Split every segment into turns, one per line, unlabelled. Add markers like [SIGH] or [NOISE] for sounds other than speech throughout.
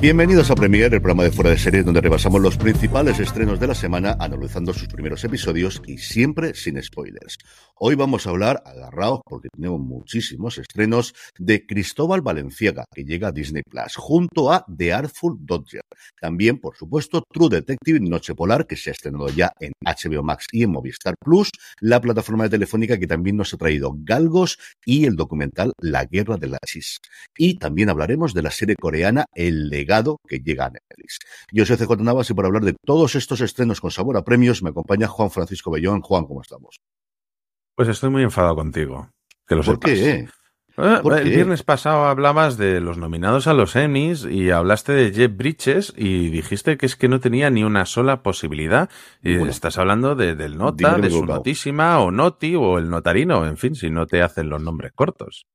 Bienvenidos a Premier, el programa de fuera de series donde repasamos los principales estrenos de la semana, analizando sus primeros episodios y siempre sin spoilers. Hoy vamos a hablar, agarrados porque tenemos muchísimos estrenos, de Cristóbal Valenciaga, que llega a Disney Plus, junto a The Artful Dodger. También, por supuesto, True Detective Noche Polar, que se ha estrenado ya en HBO Max y en Movistar Plus, la plataforma de telefónica que también nos ha traído Galgos y el documental La Guerra de la. Y también hablaremos de la serie coreana El Legado que llega a Netflix. Yo soy CJ Navas y por hablar de todos estos estrenos con sabor a premios me acompaña Juan Francisco Bellón. Juan, ¿cómo estamos?
Pues estoy muy enfadado contigo. Que lo
¿Por
sepas.
qué?
Eh,
¿Por
el
qué?
viernes pasado hablabas de los nominados a los Emmys y hablaste de Jeff Bridges y dijiste que es que no tenía ni una sola posibilidad. Y estás hablando de, del Nota, de su
equivocado.
Notísima o Noti o el Notarino, en fin, si no te hacen los nombres cortos.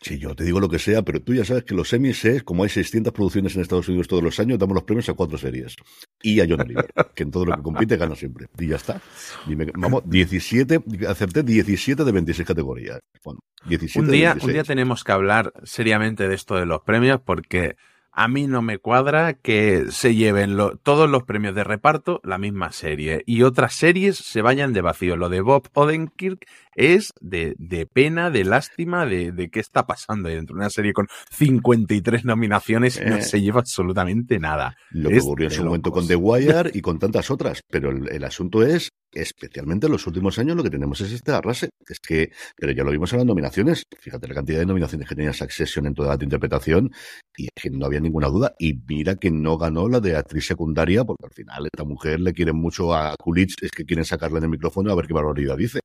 Sí, yo te digo lo que sea, pero tú ya sabes que los Emmys es, como hay 600 producciones en Estados Unidos todos los años, damos los premios a cuatro series. Y a John Oliver, que en todo lo que compite gana siempre. Y ya está. Vamos, 17, acerté 17 de 26 categorías. Bueno, 17
Un
de
día,
26.
un día tenemos que hablar seriamente de esto de los premios porque a mí no me cuadra que se lleven lo- todos los premios de reparto la misma serie y otras series se vayan de vacío. Lo de Bob Odenkirk es de, de pena, de lástima, de, de qué está pasando ahí dentro de una serie con 53 nominaciones y no
Eh.
se lleva absolutamente nada.
Lo que ocurrió en su momento con The Wire y con tantas otras. Pero el, el asunto es, especialmente en los últimos años, lo que tenemos es este arrase. Es que, pero ya lo vimos en las nominaciones. Fíjate la cantidad de nominaciones que tenía Succession en toda la interpretación y es que no había ninguna duda. Y mira que no ganó la de actriz secundaria, porque al final esta mujer le quiere mucho a Coolidge, es que quieren sacarle en el micrófono a ver qué barbaridad dice.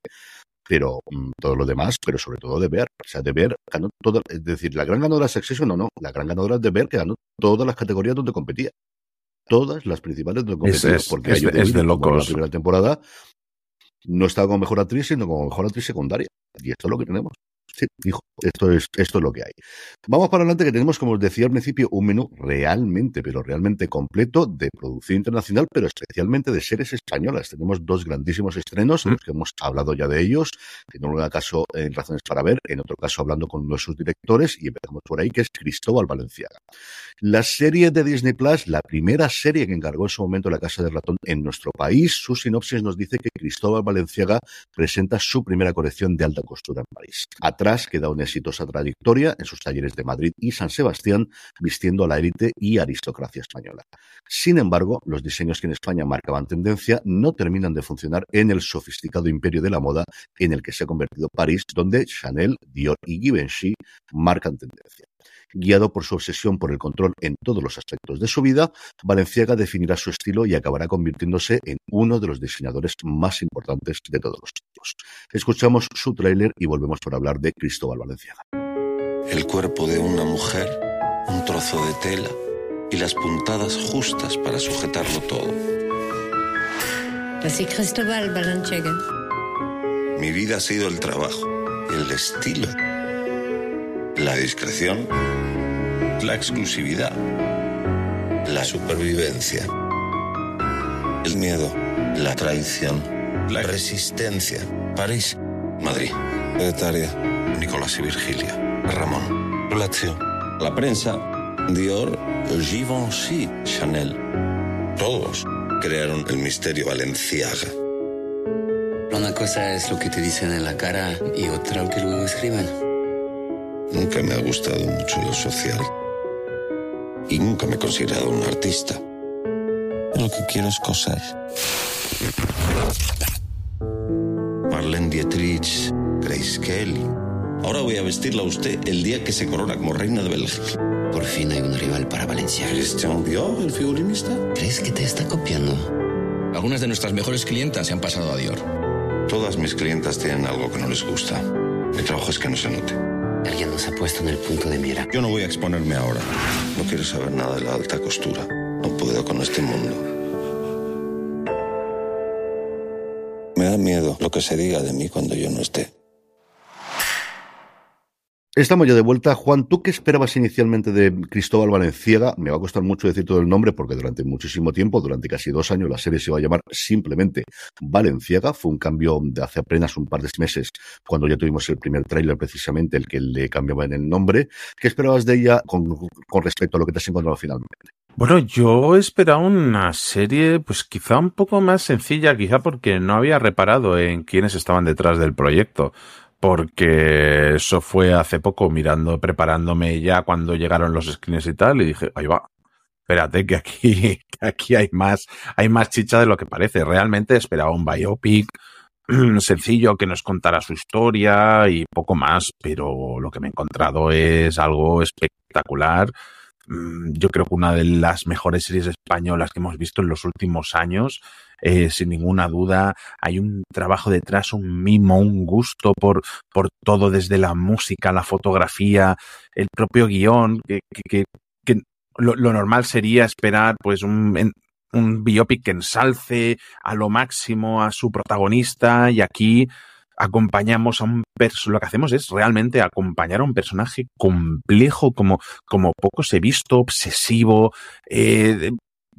Pero mm, todo lo demás, pero sobre todo de ver. O sea, de ver ganó todo. Es decir, la gran ganadora de Succession no, no. La gran ganadora es de ver que ganó todas las categorías donde competía. Todas las principales donde
Es-
competía.
es-
porque
es es de locos.
La primera temporada no estaba como mejor actriz, sino como mejor actriz secundaria. Y esto es lo que tenemos. Sí, hijo, esto es, esto es lo que hay. Vamos para adelante que tenemos, como os decía al principio, un menú realmente, pero realmente completo de producción internacional, pero especialmente de series españolas. Tenemos dos grandísimos estrenos, en los que hemos hablado ya de ellos, en un caso en Razones para Ver, en otro caso hablando con uno de sus directores, y empezamos por ahí, que es Cristóbal Valenciaga. La serie de Disney Plus, la primera serie que encargó en su momento la Casa de Ratón en nuestro país, su sinopsis nos dice que Cristóbal Valenciaga presenta su primera colección de alta costura en París. Atrás queda una exitosa trayectoria en sus talleres de Madrid y San Sebastián, vistiendo a la élite y aristocracia española. Sin embargo, los diseños que en España marcaban tendencia no terminan de funcionar en el sofisticado imperio de la moda en el que se ha convertido París, donde Chanel, Dior y Givenchy marcan tendencia. Guiado por su obsesión por el control en todos los aspectos de su vida, Valenciaga definirá su estilo y acabará convirtiéndose en uno de los diseñadores más importantes de todos los tiempos. Escuchamos su tráiler y volvemos para hablar de Cristóbal Valenciaga.
El cuerpo de una mujer, un trozo de tela y las puntadas justas para sujetarlo todo.
Así Cristóbal Balenciaga.
Mi vida ha sido el trabajo, el estilo, la discreción, la exclusividad, la supervivencia, el miedo, la traición, la resistencia. París Madrid. Secretaria. Nicolás y Virgilia. Ramón. Lazio. La prensa. Dior. Givenchy. Chanel. Todos crearon el misterio Valenciaga.
Una cosa es lo que te dicen en la cara y otra lo que luego escriben.
Nunca me ha gustado mucho lo social. Y nunca me he considerado un artista. Lo que quiero es coser. Marlene Dietrich, Grace Kelly. Ahora voy a vestirla a usted el día que se corona como reina de Bélgica.
Por fin hay un rival para Valencia.
Christian Dior, el figurinista.
¿Crees que te está copiando?
Algunas de nuestras mejores clientas se han pasado a Dior.
Todas mis clientas tienen algo que no les gusta. Mi trabajo es que no se note.
Alguien nos ha puesto en el punto de mira.
Yo no voy a exponerme ahora. No quiero saber nada de la alta costura. No puedo con este mundo. Me da miedo lo que se diga de mí cuando yo no esté.
Estamos ya de vuelta. Juan, ¿tú qué esperabas inicialmente de Cristóbal Valenciaga? Me va a costar mucho decir todo el nombre porque durante muchísimo tiempo, durante casi dos años, la serie se iba a llamar simplemente Valenciaga. Fue un cambio de hace apenas un par de meses cuando ya tuvimos el primer tráiler precisamente, el que le cambiaba en el nombre. ¿Qué esperabas de ella con, con respecto a lo que te has encontrado finalmente?
Bueno, yo esperaba una serie, pues quizá un poco más sencilla, quizá porque no había reparado en quiénes estaban detrás del proyecto porque eso fue hace poco mirando, preparándome ya cuando llegaron los screens y tal, y dije, ahí va, espérate que aquí, [LAUGHS] que aquí hay más, hay más chicha de lo que parece. Realmente esperaba un biopic [CLEARS THROAT] sencillo que nos contara su historia y poco más, pero lo que me he encontrado es algo espectacular. Mm, yo creo que una de las mejores series españolas que hemos visto en los últimos años eh, sin ninguna duda. Hay un trabajo detrás, un mimo, un gusto por, por todo, desde la música, la fotografía, el propio guion, que, que, lo, lo, normal sería esperar pues un, un biopic que ensalce a lo máximo a su protagonista y aquí acompañamos a un lo que hacemos es realmente acompañar a un personaje complejo como, como poco se visto, obsesivo, eh,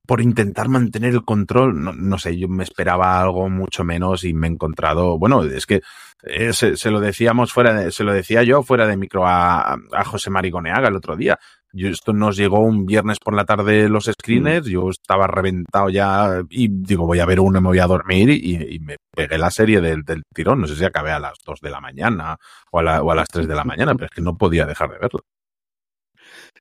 por intentar mantener el control. No, no, sé, yo me esperaba algo mucho menos y me he encontrado, bueno, es que eh, se, se, lo decíamos fuera de, se lo decía yo fuera de micro a, a José Marigoneaga el otro día. Yo, esto nos llegó un viernes por la tarde los screeners, mm. yo estaba reventado ya y digo, voy a ver uno y me voy a dormir y, y me pegué la serie del, del, tirón. No sé si acabé a las dos de la mañana o a, la, o a las tres de la mañana, [LAUGHS] pero es que no podía dejar de verlo.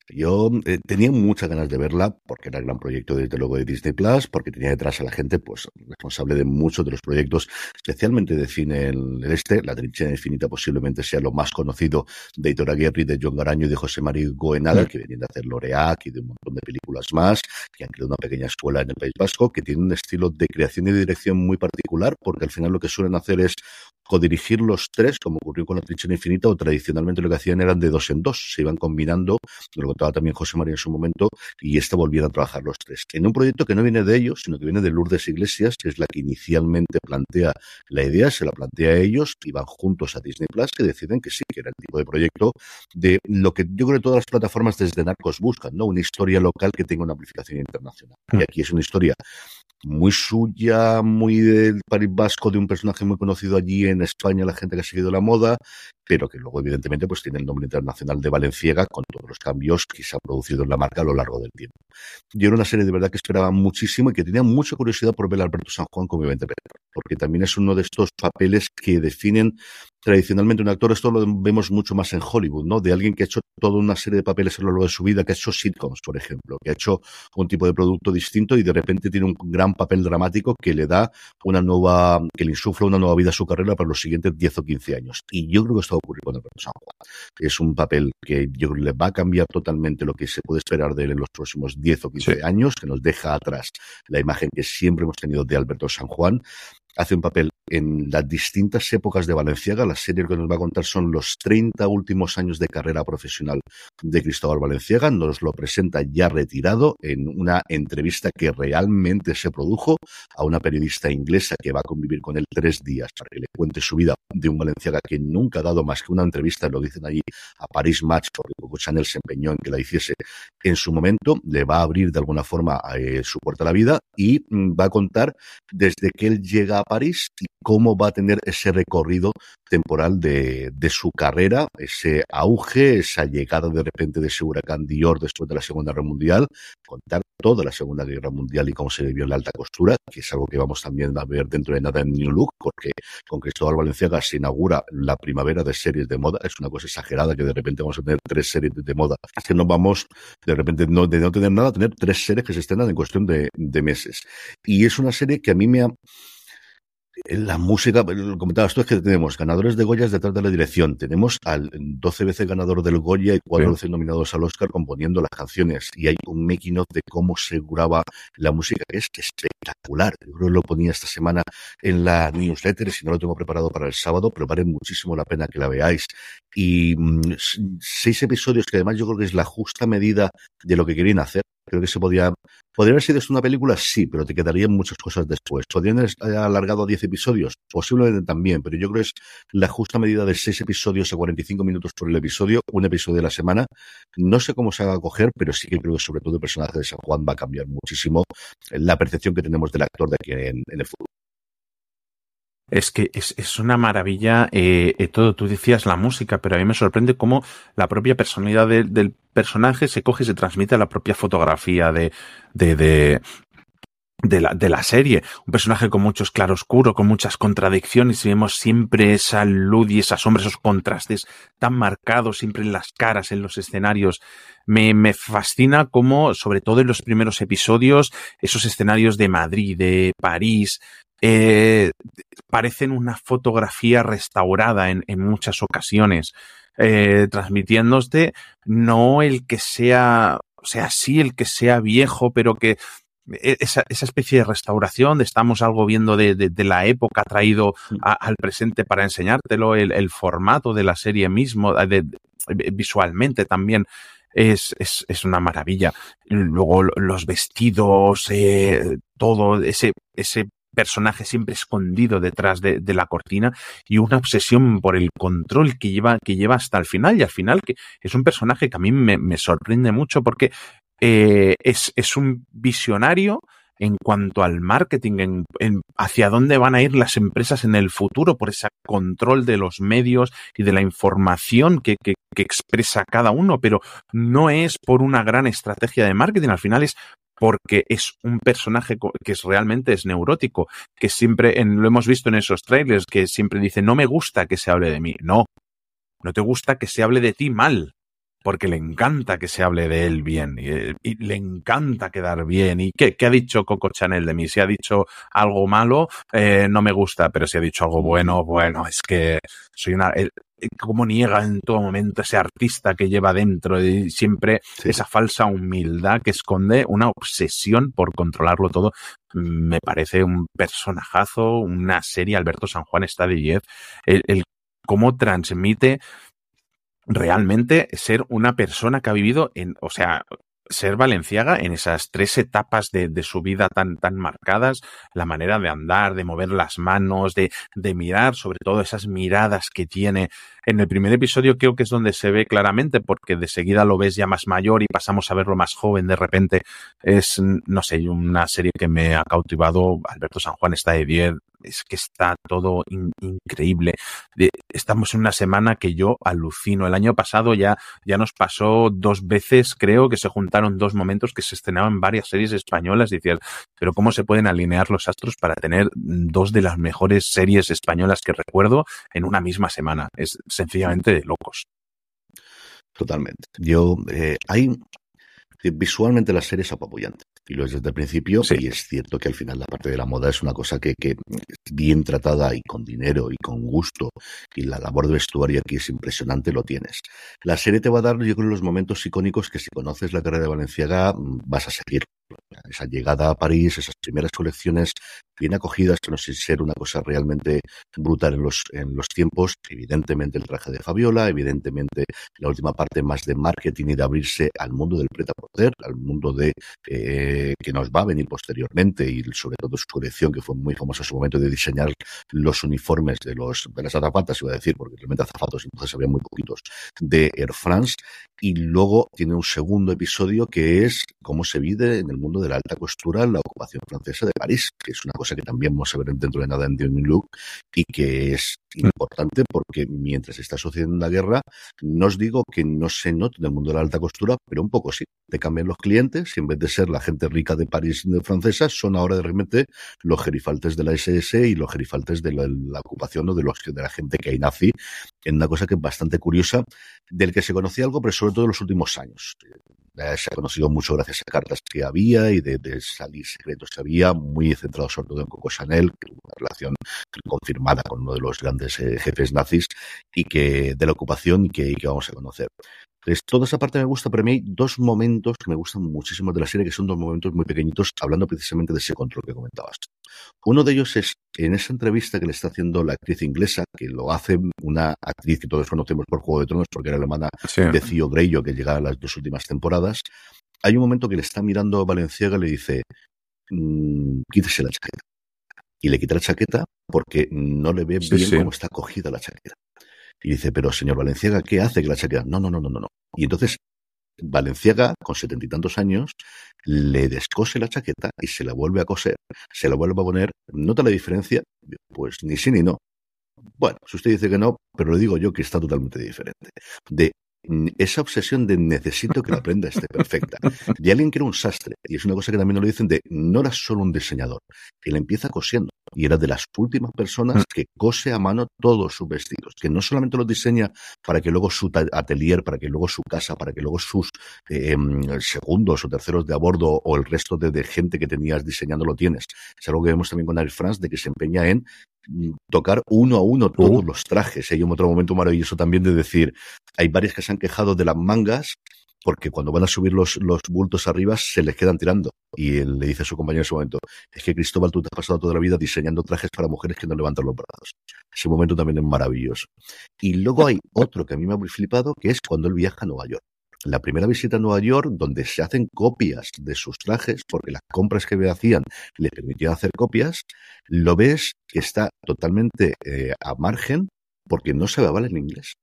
Yo eh, tenía muchas ganas de verla porque era el gran proyecto desde luego de Disney Plus, porque tenía detrás a la gente pues responsable de muchos de los proyectos, especialmente de cine en el este. La Trinchera Infinita posiblemente sea lo más conocido de Hitor Aguirre, de John Garaño y de José María Goenaga, mm. que venían de hacer Loreac y de un montón de películas más, que han creado una pequeña escuela en el País Vasco, que tiene un estilo de creación y dirección muy particular, porque al final lo que suelen hacer es codirigir los tres, como ocurrió con la Trinchera Infinita, o tradicionalmente lo que hacían eran de dos en dos, se iban combinando, lo contaba también José María en su momento, y este volvieron a trabajar los tres. En un proyecto que no viene de ellos, sino que viene de Lourdes Iglesias, que es la que inicialmente plantea la idea, se la plantea a ellos, y van juntos a Disney Plus, que deciden que sí, que era el tipo de proyecto de lo que yo creo que todas las plataformas desde Narcos buscan, ¿no? Una historia local que tenga una amplificación internacional. Y aquí es una historia muy suya, muy del París Vasco, de un personaje muy conocido allí en España, la gente que ha seguido la moda, pero que luego, evidentemente, pues tiene el nombre internacional de Valenciaga, con todos los cambios que se han producido en la marca a lo largo del tiempo. Yo era una serie de verdad que esperaba muchísimo y que tenía mucha curiosidad por ver a Alberto San Juan como Ivente porque también es uno de estos papeles que definen tradicionalmente un actor, esto lo vemos mucho más en Hollywood, ¿no? De alguien que ha hecho toda una serie de papeles a lo largo de su vida, que ha hecho sitcoms, por ejemplo, que ha hecho un tipo de producto distinto y de repente tiene un gran papel dramático que le da una nueva, que le insufla una nueva vida a su carrera para los siguientes 10 o 15 años. Y yo creo que esto va a ocurrir con Alberto San Juan. Es un papel que yo creo que le va a cambiar totalmente lo que se puede esperar de él en los próximos 10 o 15 sí. años, que nos deja atrás la imagen que siempre hemos tenido de Alberto San Juan hace un papel en las distintas épocas de Valenciaga. La serie que nos va a contar son los 30 últimos años de carrera profesional de Cristóbal Valenciaga. Nos lo presenta ya retirado en una entrevista que realmente se produjo a una periodista inglesa que va a convivir con él tres días para que le cuente su vida de un Valenciaga que nunca ha dado más que una entrevista, lo dicen allí, a Paris Match, porque Coco Chanel se empeñó en que la hiciese en su momento, le va a abrir de alguna forma eh, su puerta a la vida y mm, va a contar desde que él llega París y cómo va a tener ese recorrido temporal de, su carrera, ese auge, esa llegada de repente de ese huracán Dior después de la Segunda Guerra Mundial, contar toda la Segunda Guerra Mundial y cómo se vivió en la alta costura, que es algo que vamos también a ver dentro de nada en New Look, porque con Cristóbal Valenciaga se inaugura la primavera de series de moda. Es una cosa exagerada que de repente vamos a tener tres series de moda. Que nos vamos de repente no, de no tener nada a tener tres series que se estrenan en cuestión de, de meses. Y es una serie que a mí me ha la música, lo comentabas tú, es que tenemos ganadores de Goya detrás de la dirección. Tenemos al 12 veces ganador del Goya y cuatro veces nominados al Oscar componiendo las canciones. Y hay un making of de cómo se graba la música que es espectacular. Yo creo que lo ponía esta semana en la newsletter, si no lo tengo preparado para el sábado, pero vale muchísimo la pena que la veáis. Y mmm, seis episodios que además yo creo que es la justa medida de lo que querían hacer. Creo que se podía. ¿Podría haber sido esto una película? Sí, pero te quedarían muchas cosas después. ¿Podrían haber alargado a 10 episodios? Posiblemente también, pero yo creo que es la justa medida de 6 episodios a 45 minutos por el episodio, un episodio de la semana. No sé cómo se va a coger, pero sí que creo que sobre todo el personaje de San Juan va a cambiar muchísimo la percepción que tenemos del actor de aquí en, en el fútbol.
Es que es, es una maravilla eh, eh, todo. Tú decías la música, pero a mí me sorprende cómo la propia personalidad de, del personaje se coge y se transmite a la propia fotografía de, de, de, la, de la serie. Un personaje con muchos claroscuros, con muchas contradicciones y vemos siempre esa luz y esa sombra, esos contrastes tan marcados siempre en las caras, en los escenarios. Me, me fascina cómo, sobre todo en los primeros episodios, esos escenarios de Madrid, de París, eh, parecen una fotografía restaurada en, en muchas ocasiones, eh, transmitiéndote no el que sea, o sea, sí el que sea viejo, pero que esa, esa especie de restauración, de estamos algo viendo de, de, de la época traído a, al presente para enseñártelo, el, el, formato de la serie mismo, de, visualmente también. Es, es, es, una maravilla. Luego los vestidos, eh, todo ese, ese personaje siempre escondido detrás de, la cortina y una obsesión por el control que lleva, que lleva hasta el final. Y al final que es un personaje que a mí me, sorprende mucho porque eh, es, es, un visionario en cuanto al marketing, en, hacia dónde van a ir las empresas en el futuro por ese control de los medios y de la información que, que expresa cada uno, pero no es por una gran estrategia de marketing, al final es porque es un personaje que es realmente es neurótico, que siempre lo hemos visto en esos trailers, que siempre dice no me gusta que se hable de mí. No, no te gusta que se hable de ti mal, porque le encanta que se hable de él bien y, le encanta quedar bien. ¿Y qué, qué, ha dicho Coco Chanel de mí? Si ha dicho algo malo, eh, no me gusta, pero si ha dicho algo bueno, bueno, es que soy una... cómo niega en todo momento ese artista que lleva dentro y siempre sí. esa falsa humildad que esconde una obsesión por controlarlo todo. Me parece un personajazo, una serie, Alberto San Juan está de 10, el, el cómo transmite realmente ser una persona que ha vivido en, o sea, ser Valenciaga en esas tres etapas de, de, su vida tan, tan marcadas, la manera de andar, de mover las manos, de, de mirar, sobre todo esas miradas que tiene. En el primer episodio creo que es donde se ve claramente, porque de seguida lo ves ya más mayor y pasamos a verlo más joven de repente. Es, no sé, una serie que me ha cautivado. Alberto San Juan está de 10, es que está todo in, increíble. Estamos en una semana que yo alucino. El año pasado ya, ya nos pasó dos veces, creo que se juntaron dos momentos que se estrenaban varias series españolas. Decías, pero ¿cómo se pueden alinear los astros para tener dos de las mejores series españolas que recuerdo en una misma semana? Es sencillamente de locos.
Totalmente. Yo, eh, hay, visualmente la serie es apabullante y lo es desde el principio sí. y es cierto que al final la parte de la moda es una cosa que, que bien tratada y con dinero y con gusto y la labor de vestuario aquí es impresionante, lo tienes. La serie te va a dar yo creo los momentos icónicos que si conoces la carrera de Valenciaga vas a seguir. Esa llegada a París, esas primeras colecciones bien acogidas, no sé si ser una cosa realmente brutal en los, en los tiempos. Evidentemente el traje de Fabiola, evidentemente la última parte más de marketing y de abrirse al mundo del preta poder, al mundo de eh, que nos va a venir posteriormente y sobre todo su colección que fue muy famosa en su momento de diseñar los uniformes de los de las azafatas, iba a decir, porque realmente azafatos entonces había muy poquitos de Air France y luego tiene un segundo episodio que es cómo se vive en el mundo de la alta costura la ocupación francesa de París, que es una cosa que también vamos a ver dentro de nada en The Look y que es importante porque mientras está sucediendo la guerra, no os digo que no se note en el mundo de la alta costura, pero un poco sí. Te cambian los clientes y en vez de ser la gente rica de París de francesa, son ahora de repente los gerifaltes de la SS y los gerifaltes de la, ocupación o de, los, de la gente que hay nazi, en una cosa que es bastante curiosa, del que se conocía algo, pero sobre todo en los últimos años. Eh, se ha conocido mucho gracias a cartas que había y de, salir secretos que había, muy centrado sobre todo en Coco Chanel, que una relación confirmada con uno de los grandes eh, jefes nazis y que de la ocupación y que, que vamos a conocer. Entonces, toda esa parte me gusta, pero a mí hay dos momentos que me gustan muchísimo de la serie, que son dos momentos muy pequeñitos, hablando precisamente de ese control que comentabas. Uno de ellos es en esa entrevista que le está haciendo la actriz inglesa, que lo hace una actriz que todos conocemos por Juego de Tronos, porque era la hermana de Theo Greyo, que llega a las dos últimas temporadas. Hay un momento que le está mirando a Valenciaga y le dice, mmm, quítese la chaqueta. Y le quita la chaqueta porque no le ve bien cómo está cogida la chaqueta. Y dice, pero señor Valenciaga, ¿qué hace que la chaqueta? No, no, no, no, no. Y entonces Valenciaga, con setenta y tantos años, le descose la chaqueta y se la vuelve a coser, se la vuelve a poner. ¿Nota la diferencia? Pues ni sí ni no. Bueno, si usted dice que no, pero le digo yo que está totalmente diferente. De esa obsesión de necesito que la prenda esté perfecta, de alguien que era un sastre, y es una cosa que también lo dicen de no era solo un diseñador, él empieza cosiendo, y era de las últimas personas mm. que cose a mano todos sus vestidos, que no solamente los diseña para que luego su atelier, para que luego su casa, para que luego sus eh, segundos o terceros de a bordo o el resto de, de, gente que tenías diseñando lo tienes. Es algo que vemos también con Air France, de que se empeña en tocar uno a uno todos los trajes. Hay un otro momento maravilloso también de decir, hay varias que se han quejado de las mangas porque cuando van a subir los, los bultos arriba se les quedan tirando. Y él le dice a su compañero en ese momento, es que Cristóbal, tú te has pasado toda la vida diseñando trajes para mujeres que no levantan los brazos. Ese momento también es maravilloso. Y luego hay otro que a mí me ha flipado, que es cuando él viaja a Nueva York la primera visita a Nueva York, donde se hacen copias de sus trajes, porque las compras que hacían le permitían hacer copias, lo ves que está totalmente eh, a margen porque no se hablar en inglés.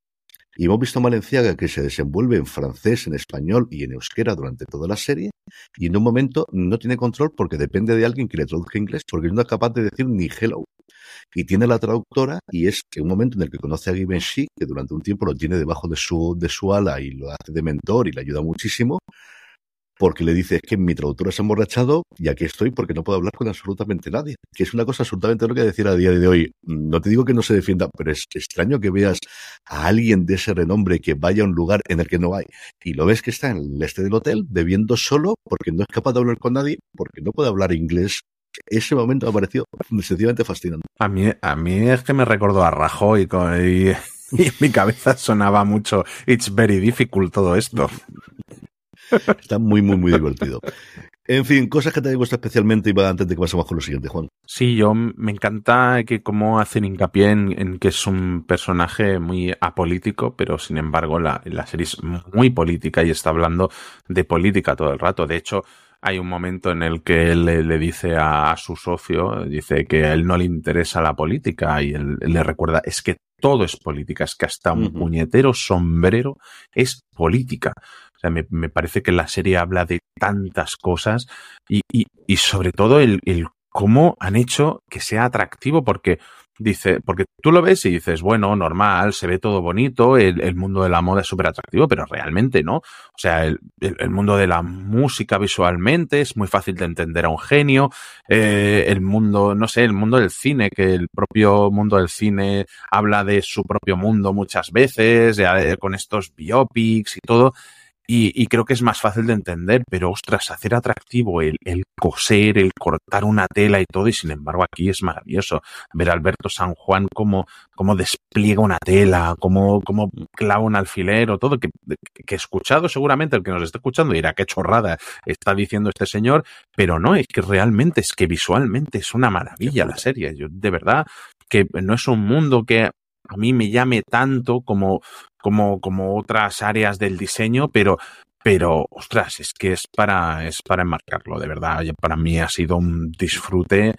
Y hemos visto a Valenciaga que se desenvuelve en francés, en español y en euskera durante toda la serie, y en un momento no tiene control porque depende de alguien que le traduzca inglés, porque no es capaz de decir ni hello. Y tiene la traductora y es que un momento en el que conoce a Givenchy, que durante un tiempo lo tiene debajo de su, de su ala y lo hace de mentor y le ayuda muchísimo, porque le dice es que mi traductora se ha emborrachado y aquí estoy porque no puedo hablar con absolutamente nadie. Que es una cosa absolutamente lo que decir a día de hoy. No te digo que no se defienda, pero es extraño que veas a alguien de ese renombre que vaya a un lugar en el que no hay y lo ves que está en el este del hotel bebiendo solo porque no es capaz de hablar con nadie, porque no puede hablar inglés ese momento me pareció sencillamente fascinante.
A mí, a mí es que me recordó a Rajoy [LAUGHS] y, en mi cabeza sonaba mucho It's very difficult todo esto. [LAUGHS]
Está muy, muy, muy divertido. En fin, cosas que te gusta especialmente y antes de que pasemos con lo siguiente, Juan.
Sí, yo me encanta que como hacen hincapié en, que es un personaje muy apolítico, pero sin embargo la, la serie es muy política y está hablando de política todo el rato. De hecho, hay un momento en el que él le, dice a, su socio, dice que a él no le interesa la política y él, le recuerda, es que todo es política, es que hasta un puñetero sombrero es política. O sea, me, parece que la serie habla de tantas cosas y, y, y sobre todo el, el cómo han hecho que sea atractivo, porque dice, porque tú lo ves y dices, bueno, normal, se ve todo bonito, el, mundo de la moda es súper atractivo, pero realmente no. O sea, el, mundo de la música visualmente es muy fácil de entender a un genio, eh, el mundo, no sé, el mundo del cine, que el propio mundo del cine habla de su propio mundo muchas veces, con estos biopics y todo. Y, creo que es más fácil de entender, pero ostras, hacer atractivo el, el, coser, el cortar una tela y todo, y sin embargo aquí es maravilloso ver a Alberto San Juan cómo, cómo despliega una tela, cómo, cómo clava un alfiler o todo, que, que escuchado seguramente el que nos está escuchando dirá qué chorrada está diciendo este señor, pero no, es que realmente, es que visualmente es una maravilla la serie. Yo de verdad que no es un mundo que a mí me llame tanto como, como, como otras áreas del diseño, pero, pero, ostras, es que es para, es para enmarcarlo, de verdad. Para mí ha sido un disfrute.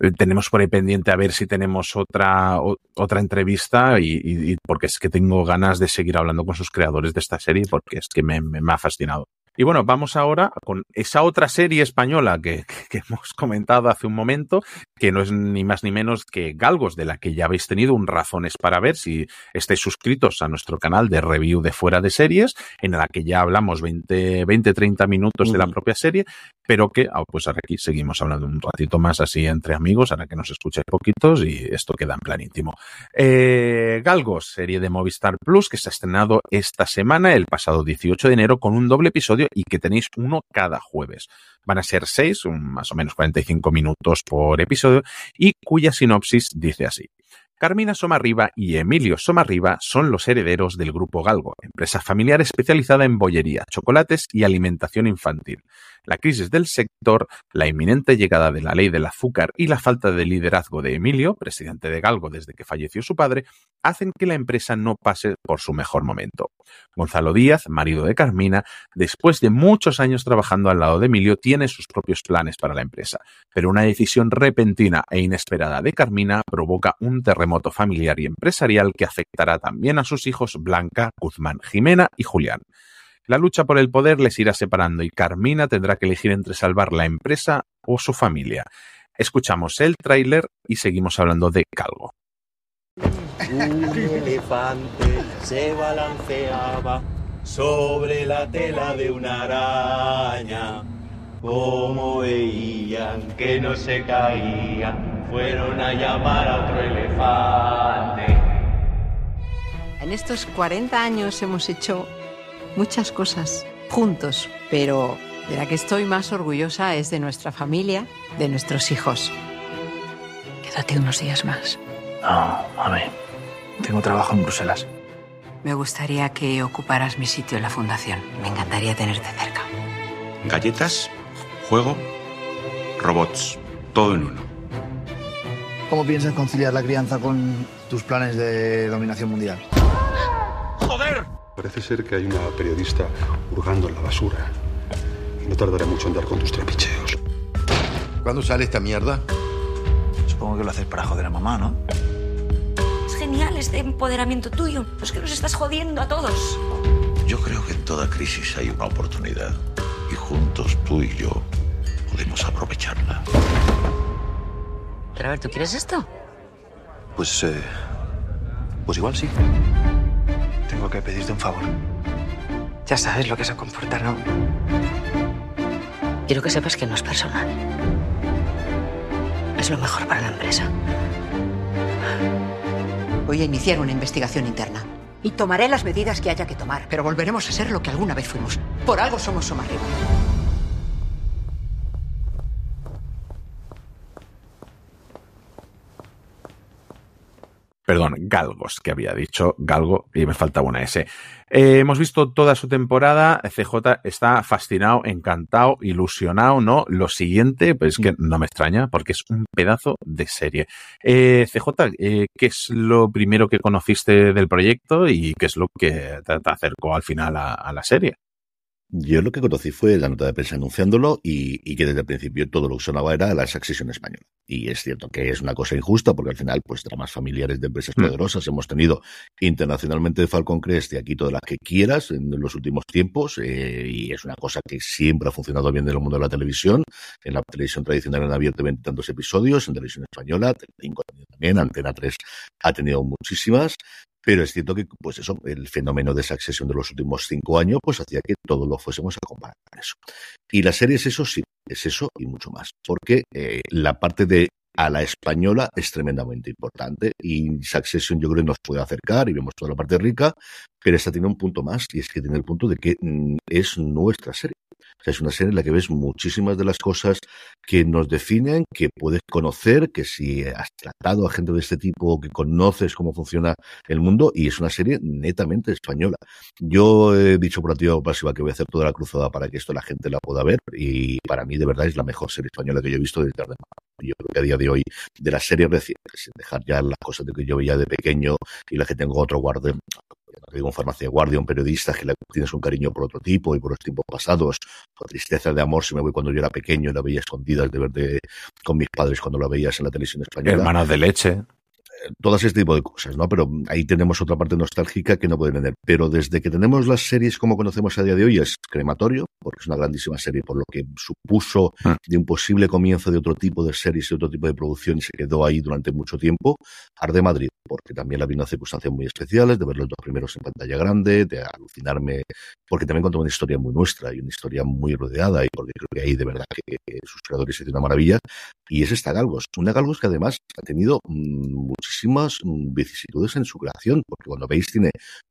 Eh, tenemos por ahí pendiente a ver si tenemos otra, otra entrevista y, porque es que tengo ganas de seguir hablando con sus creadores de esta serie porque es que me, me ha fascinado. Y bueno, vamos ahora con esa otra serie española que, [LAUGHS] que, hemos comentado hace un momento, que no es ni más ni menos que Galgos, de la que ya habéis tenido un razones para ver si estáis suscritos a nuestro canal de review de fuera de series, en la que ya hablamos 20, 20 30 minutos de la propia serie, pero que, ah, pues ahora aquí seguimos hablando un ratito más así entre amigos, ahora que nos escucháis poquitos y esto queda en plan íntimo. Eh, Galgos, serie de Movistar Plus que se ha estrenado esta semana, el pasado 18 de enero, con un doble episodio y que tenéis uno cada jueves. Van a ser seis, más o menos 45 minutos por episodio, y cuya sinopsis dice así. Carmina Somarriba y Emilio Somarriba son los herederos del Grupo Galgo, empresa familiar especializada en bollería, chocolates y alimentación infantil. La crisis del sector, la inminente llegada de la ley del azúcar y la falta de liderazgo de Emilio, presidente de Galgo desde que falleció su padre, hacen que la empresa no pase por su mejor momento. Gonzalo Díaz, marido de Carmina, después de muchos años trabajando al lado de Emilio, tiene sus propios planes para la empresa, pero una decisión repentina e inesperada de Carmina provoca un terremoto familiar y empresarial que afectará también a sus hijos Blanca, Guzmán, Jimena y Julián. La lucha por el poder les irá separando y Carmina tendrá que elegir entre salvar la empresa o su familia. Escuchamos el tráiler y seguimos hablando de Calgo.
Un elefante se balanceaba sobre la tela de una araña. Como veían que no se caían, fueron a llamar a otro elefante.
En estos 40 años hemos hecho muchas cosas juntos, pero de la que estoy más orgullosa es de nuestra familia, de nuestros hijos. Quédate unos días más.
No, mami. Tengo trabajo en Bruselas.
Me gustaría que ocuparas mi sitio en la fundación. Me encantaría tenerte cerca.
Galletas, juego, robots, todo en uno.
¿Cómo piensas conciliar la crianza con tus planes de dominación mundial?
¡Joder!
Parece ser que hay una periodista hurgando en la basura. Y no tardará mucho en dar con tus trapicheos.
¿Cuándo sale esta mierda?
Supongo que lo haces para joder a mamá, ¿no?
Es genial este empoderamiento tuyo. Es que nos estás jodiendo a todos.
Yo creo que en toda crisis hay una oportunidad. Y juntos, tú y yo, podemos aprovecharla.
Pero a ver, ¿tú quieres esto?
Pues, eh, pues igual sí. Tengo que pedirte un favor.
Ya sabes lo que se comporta, ¿no? Quiero que sepas que no es personal. Es lo mejor para la empresa. Voy a iniciar una investigación interna. Y tomaré las medidas que haya que tomar. Pero volveremos a ser lo que alguna vez fuimos. Por algo somos Somarriba.
Perdón, Galgos, que había dicho Galgo y me faltaba una S. Eh, hemos visto toda su temporada, CJ está fascinado, encantado, ilusionado, ¿no? Lo siguiente, pues es que no me extraña porque es un pedazo de serie. Eh, CJ, eh, ¿qué es lo primero que conociste del proyecto y qué es lo que te, acercó al final a la serie?
Yo lo que conocí fue la nota de prensa anunciándolo y, que desde el principio todo lo que sonaba era la succession española. Y es cierto que es una cosa injusta porque al final, pues dramas familiares de empresas mm. poderosas hemos tenido internacionalmente de Falcon Crest y aquí todas las que quieras en los últimos tiempos eh, y es una cosa que siempre ha funcionado bien en el mundo de la televisión. En la televisión tradicional han abierto tantos episodios, en televisión española, también, Antena 3 ha tenido muchísimas pero es cierto que, pues eso, el fenómeno de Succession de los últimos cinco años, pues hacía que todo lo fuésemos a comparar eso. Y la serie es eso, sí, es eso y mucho más. Porque eh, la parte de a la española es tremendamente importante y Succession yo creo que nos puede acercar y vemos toda la parte rica, pero esta tiene un punto más y es que tiene el punto de que mm, es nuestra serie. Es una serie en la que ves muchísimas de las cosas que nos definen, que puedes conocer, que si has tratado a gente de este tipo, que conoces cómo funciona el mundo, y es una serie netamente española. Yo he dicho por activa o pasiva que voy a hacer toda la cruzada para que esto la gente la pueda ver, y para mí de verdad es la mejor serie española que yo he visto desde Ardema. Yo creo que a día de hoy, de las series recientes, sin dejar ya las cosas de que yo veía de pequeño y las que tengo otro guarde, digo en farmacia guardia, un periodista que le tienes un cariño por otro tipo y por los tiempos pasados, o tristeza de amor si me voy cuando yo era pequeño y la veía escondidas de ver con mis padres cuando la veías en la televisión española.
Hermanas de leche
todas ese tipo de cosas, ¿no? Pero ahí tenemos otra parte nostálgica que no pueden tener. Pero desde que tenemos las series como conocemos a día de hoy es Crematorio, porque es una grandísima serie, por lo que supuso ah. de un posible comienzo de otro tipo de series y otro tipo de producción y se quedó ahí durante mucho tiempo. Arde Madrid, porque también la vi en circunstancias muy especiales, de ver los dos primeros en pantalla grande, de alucinarme, porque también contó una historia muy nuestra y una historia muy rodeada y porque creo que ahí de verdad que, sus creadores hicieron una maravilla. Y es esta Galgos, una Galgos que además ha tenido mm, muchísimas mm, vicisitudes en su creación, porque cuando veis tiene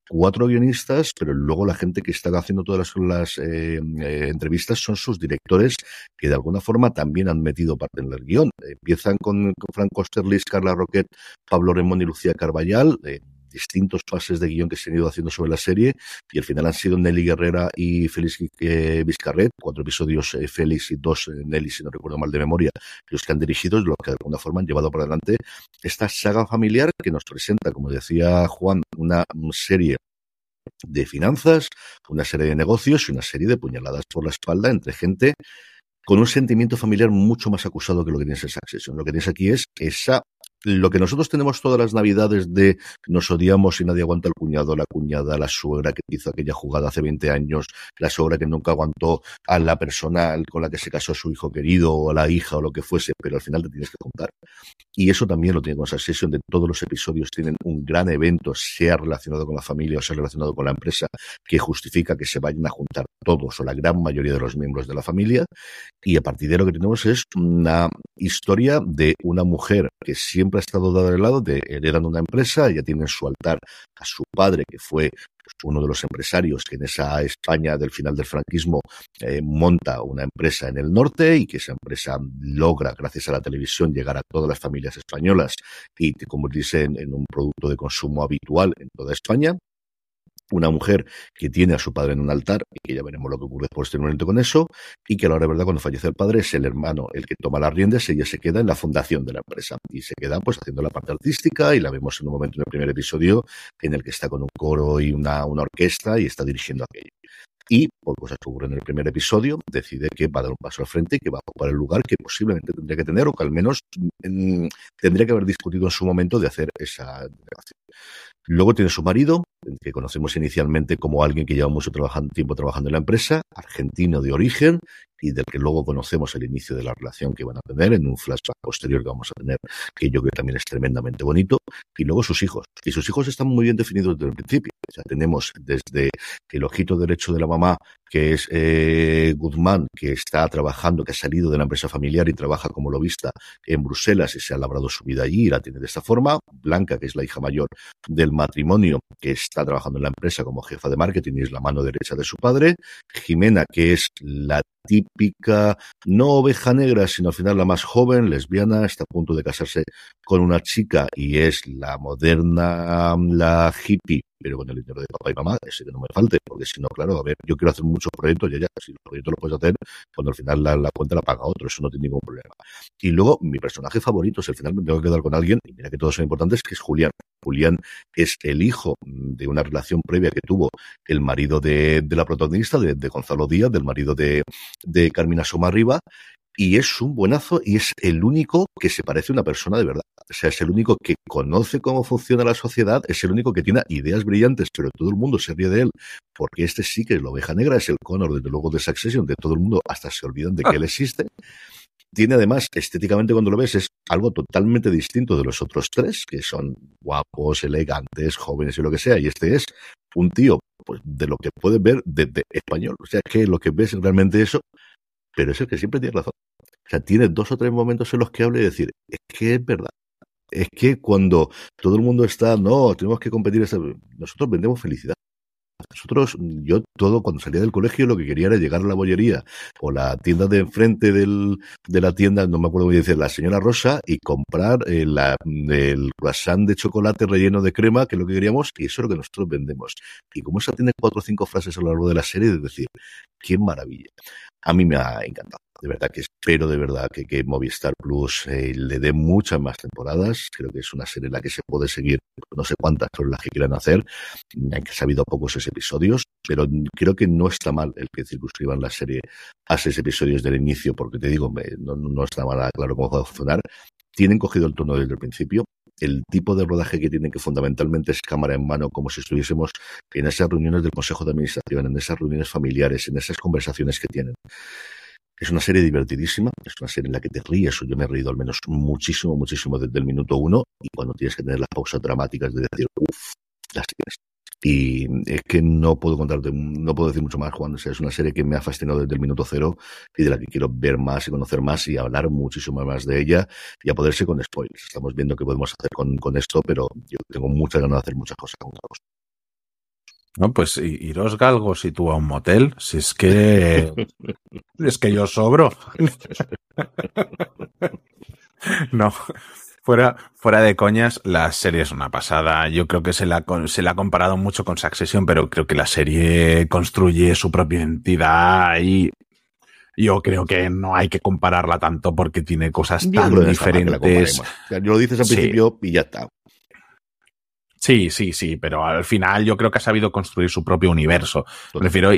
cuatro guionistas, pero luego la gente que está haciendo todas las, eh, eh, entrevistas son sus directores que de alguna forma también han metido parte en el guion. Empiezan con, Franco Sterlis, Carla Roquet, Pablo Remón y Lucía Carballal. Eh, distintos fases de guion que se han ido haciendo sobre la serie y al final han sido Nelly Guerrera y Félix Vizcarret, cuatro episodios Félix y dos Nelly, si no recuerdo mal de memoria, los que han dirigido, los que de alguna forma han llevado por adelante esta saga familiar que nos presenta, como decía Juan, una serie de finanzas, una serie de negocios y una serie de puñaladas por la espalda entre gente con un sentimiento familiar mucho más acusado que lo que tienes en Succession. Lo que tienes aquí es esa lo que nosotros tenemos todas las navidades de nos odiamos y nadie aguanta el cuñado, la cuñada, la suegra que hizo aquella jugada hace 20 años, la suegra que nunca aguantó a la persona con la que se casó su hijo querido o a la hija o lo que fuese, pero al final te tienes que contar. Y eso también lo tiene con esa sesión de todos los episodios tienen un gran evento, sea relacionado con la familia o sea relacionado con la empresa, que justifica que se vayan a juntar todos o la gran mayoría de los miembros de la familia. Y a partir de lo que tenemos es una historia de una mujer que siempre ha estado dado al lado de una empresa, ella tiene en su altar a su padre, que fue pues, uno de los empresarios que en esa España del final del franquismo eh, monta una empresa en el norte y que esa empresa logra, gracias a la televisión, llegar a todas las familias españolas y convertirse en un producto de consumo habitual en toda España una mujer que tiene a su padre en un altar, y que ya veremos lo que ocurre posteriormente con eso, y que a la hora de verdad, cuando fallece el padre, es el hermano el que toma las riendas, ella se queda en la fundación de la empresa, y se queda pues haciendo la parte artística, y la vemos en un momento en el primer episodio, en el que está con un coro y una, una orquesta, y está dirigiendo aquello. Y, por cosas que ocurren en el primer episodio, decide que va a dar un paso al frente y que va a ocupar el lugar que posiblemente tendría que tener, o que al menos mm, tendría que haber discutido en su momento de hacer esa delegación. Luego tiene su marido, que conocemos inicialmente como alguien que lleva mucho tiempo trabajando en la empresa, argentino de origen, y del que luego conocemos el inicio de la relación que van a tener en un flashback posterior que vamos a tener, que yo creo también es tremendamente bonito, y luego sus hijos. Y sus hijos están muy bien definidos desde el principio. O sea, tenemos desde el ojito derecho de la mamá, que es eh, Guzmán, que está trabajando, que ha salido de la empresa familiar y trabaja como lobista en Bruselas y se ha labrado su vida allí y la tiene de esta forma. Blanca, que es la hija mayor del matrimonio, que está trabajando en la empresa como jefa de marketing y es la mano derecha de su padre. Jimena, que es la típica, no oveja negra, sino al final la más joven, lesbiana, está a punto de casarse con una chica y es la moderna, la hippie pero con el dinero de papá y mamá, ese que no me falte, porque si no, claro, a ver, yo quiero hacer muchos proyectos y ya, si los proyectos los puedes hacer, cuando al final la, cuenta la paga otro, eso no tiene ningún problema. Y luego, mi personaje favorito, si al final me tengo que quedar con alguien, y mira que todos son importantes, que es Julián. Julián es el hijo de una relación previa que tuvo el marido de, la protagonista, de, Gonzalo Díaz, del marido de, de Carmina Somarriba, y es un buenazo y es el único que se parece a una persona de verdad. O sea, es el único que conoce cómo funciona la sociedad, es el único que tiene ideas brillantes, pero todo el mundo se ríe de él, porque este sí que es la oveja negra, es el Connor, desde luego, de Succession, de todo el mundo, hasta se olvidan de que él existe. Tiene además, estéticamente cuando lo ves, es algo totalmente distinto de los otros tres, que son guapos, elegantes, jóvenes y lo que sea, y este es un tío, pues, de lo que puedes ver desde español. O sea, que lo que ves es realmente eso, pero es el que siempre tiene razón. O sea, tiene dos o tres momentos en los que habla y decir, es que es verdad. Es que cuando todo el mundo está, no, tenemos que competir, nosotros vendemos felicidad. Nosotros, yo todo, cuando salía del colegio, lo que quería era llegar a la bollería o la tienda de enfrente del, de la tienda, no me acuerdo bien, la señora Rosa, y comprar eh, la, el croissant de chocolate relleno de crema, que es lo que queríamos, y eso es lo que nosotros vendemos. Y como esa tiene cuatro o cinco frases a lo largo de la serie, de decir, qué maravilla. A mí me ha encantado. De verdad que espero de verdad que, que Movistar Plus eh, le dé muchas más temporadas. Creo que es una serie en la que se puede seguir, no sé cuántas son las que quieran hacer. Han sabido pocos episodios, pero creo que no está mal el que circunscriban la serie a seis episodios del inicio, porque te digo, no, no está nada claro cómo va a funcionar. Tienen cogido el tono desde el principio, el tipo de rodaje que tienen, que fundamentalmente es cámara en mano, como si estuviésemos en esas reuniones del Consejo de Administración, en esas reuniones familiares, en esas conversaciones que tienen. Es una serie divertidísima, es una serie en la que te ríes, o yo me he reído al menos muchísimo, muchísimo desde el minuto uno, y cuando tienes que tener las pausas dramáticas de decir, uff, las tienes. Y es que no puedo contarte, no puedo decir mucho más, Juan. es una serie que me ha fascinado desde el minuto cero y de la que quiero ver más y conocer más y hablar muchísimo más de ella y a poderse con spoilers. Estamos viendo qué podemos hacer con, con esto, pero yo tengo muchas ganas de hacer muchas cosas con
no, pues iros galgos y tú a un motel, si es que [LAUGHS] es que yo sobro. [LAUGHS] no, fuera, fuera de coñas, la serie es una pasada. Yo creo que se la, se la ha comparado mucho con Succession, pero creo que la serie construye su propia identidad y yo creo que no hay que compararla tanto porque tiene cosas tan diferentes.
lo dices al principio y ya está.
Sí, sí, sí, pero al final yo creo que ha sabido construir su propio universo. Prefiero,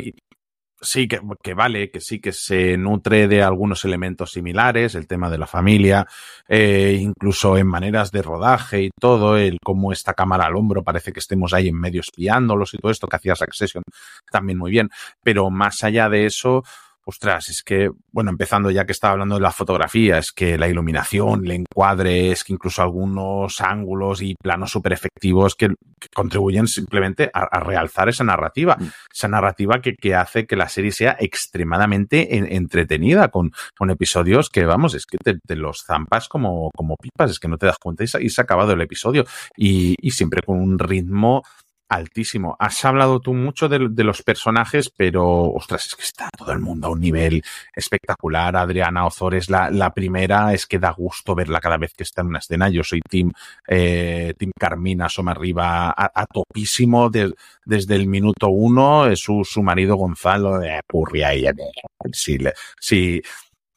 sí, que, que, vale, que sí que se nutre de algunos elementos similares, el tema de la familia, eh, incluso en maneras de rodaje y todo, el cómo esta cámara al hombro parece que estemos ahí en medio espiándolos y todo esto que hacía Succession también muy bien. Pero más allá de eso, ostras, es que, bueno, empezando ya que estaba hablando de la fotografía, es que la iluminación, el encuadre, es que incluso algunos ángulos y planos súper efectivos que, contribuyen simplemente a, realzar esa narrativa, mm. esa narrativa que, que, hace que la serie sea extremadamente entretenida con, con episodios que, vamos, es que te, los zampas como, como pipas, es que no te das cuenta y se, y se ha acabado el episodio y, y siempre con un ritmo altísimo. Has hablado tú mucho de, los personajes, pero ostras, es que está todo el mundo a un nivel espectacular. Adriana Ozores, la, la primera, es que da gusto verla cada vez que está en una escena. Yo soy Team, eh, Carmina Soma Arriba a, topísimo desde el minuto uno. Su, su marido Gonzalo de Purria y sí, sí,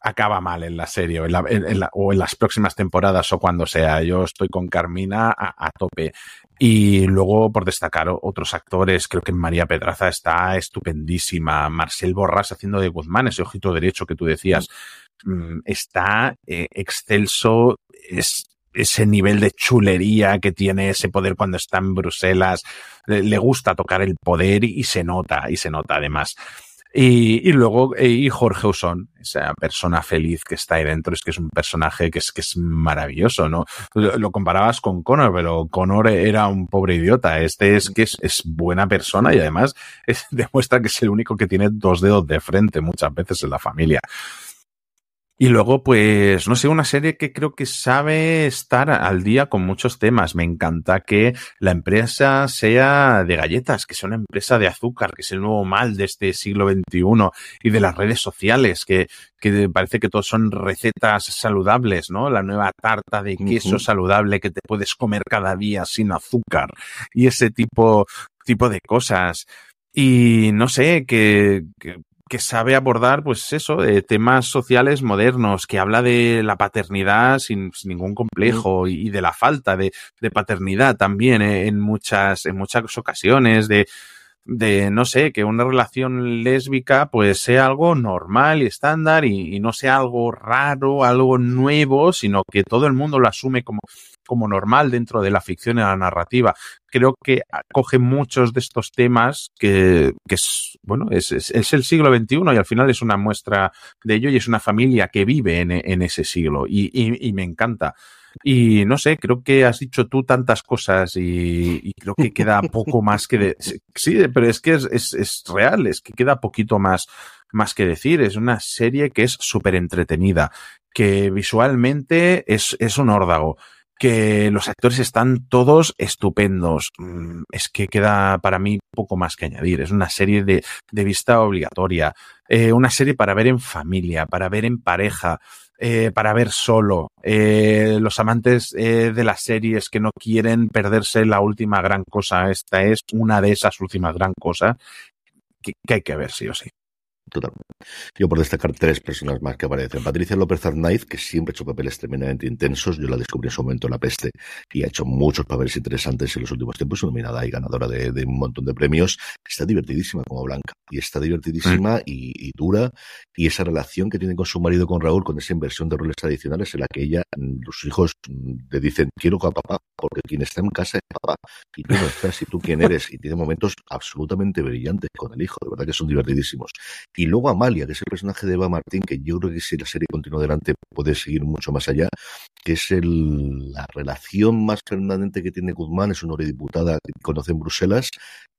acaba mal en la serie o en, las próximas temporadas o cuando sea. Yo estoy con Carmina a, tope. Y luego, por destacar otros actores, creo que María Pedraza está estupendísima. Marcel Borras haciendo de Guzmán, ese ojito derecho que tú decías, mm, está eh, excelso. Es, ese nivel de chulería que tiene ese poder cuando está en Bruselas. Le, gusta tocar el poder y se nota, y se nota además. Y, y luego, eh, y Jorge Usón, esa persona feliz que está ahí dentro, es que es un personaje que es, que es maravilloso, ¿no? Lo, comparabas con Connor, pero Connor era un pobre idiota. Este es que es, buena persona y además [LAUGHS] es, demuestra que es el único que tiene dos dedos de frente muchas veces en la familia. Y luego, pues, no sé, una serie que creo que sabe estar al día con muchos temas. Me encanta que la empresa sea de galletas, que sea una empresa de azúcar, que es el nuevo mal de este siglo XXI y de las redes sociales, que, que parece que todos son recetas saludables, ¿no? La nueva tarta de queso saludable que te puedes comer cada día sin azúcar y ese tipo, tipo de cosas. Y no sé, que, que que sabe abordar, pues eso, eh, temas sociales modernos, que habla de la paternidad sin, ningún complejo y, de la falta de, de paternidad también eh, en muchas, en muchas ocasiones, de, de, no sé, que una relación lésbica pues sea algo normal y estándar y, no sea algo raro, algo nuevo, sino que todo el mundo lo asume como, como normal dentro de la ficción y la narrativa. Creo que coge muchos de estos temas que, que es, bueno, es, es, el siglo XXI y al final es una muestra de ello y es una familia que vive en, en ese siglo y, y me encanta. Y no sé, creo que has dicho tú tantas cosas y, y creo que queda poco más que de... Sí, pero es que es, es, es real, es que queda poquito más más que decir. Es una serie que es súper entretenida, que visualmente es, es un órdago, que los actores están todos estupendos. Mm, Es que queda para mí poco más que añadir. Es una serie de, de vista obligatoria, eh, una serie para ver en familia, para ver en pareja, eh, para ver solo. Eh, los amantes eh, de las series que no quieren perderse la última gran cosa. Esta es una de esas últimas gran cosas que, que hay que ver sí o sí.
Totalmente. Yo por destacar tres personas más que aparecen. Patricia López Arnaiz, que siempre ha hecho papeles tremendamente intensos. Yo la descubrí en su momento en La Peste y ha hecho muchos papeles interesantes en los últimos tiempos. Nominada y ganadora de, de un montón de premios. Está divertidísima como Blanca. Y está divertidísima
Mm.
y, y dura. Y esa relación que tiene con su marido, con Raúl, con esa inversión de roles tradicionales en la que ella, mm, los hijos mm, le dicen, quiero a papá, porque quien está en casa es papá. Y tú no estás, y tú quién eres. Y tiene momentos absolutamente brillantes con el hijo. De verdad que son divertidísimos. Y luego Amalia, que es el personaje de Eva Martín, que yo creo que si la serie continúa adelante puede seguir mucho más allá, que es el, la relación más permanente que tiene Guzmán, es una eurodiputada que conoce en Bruselas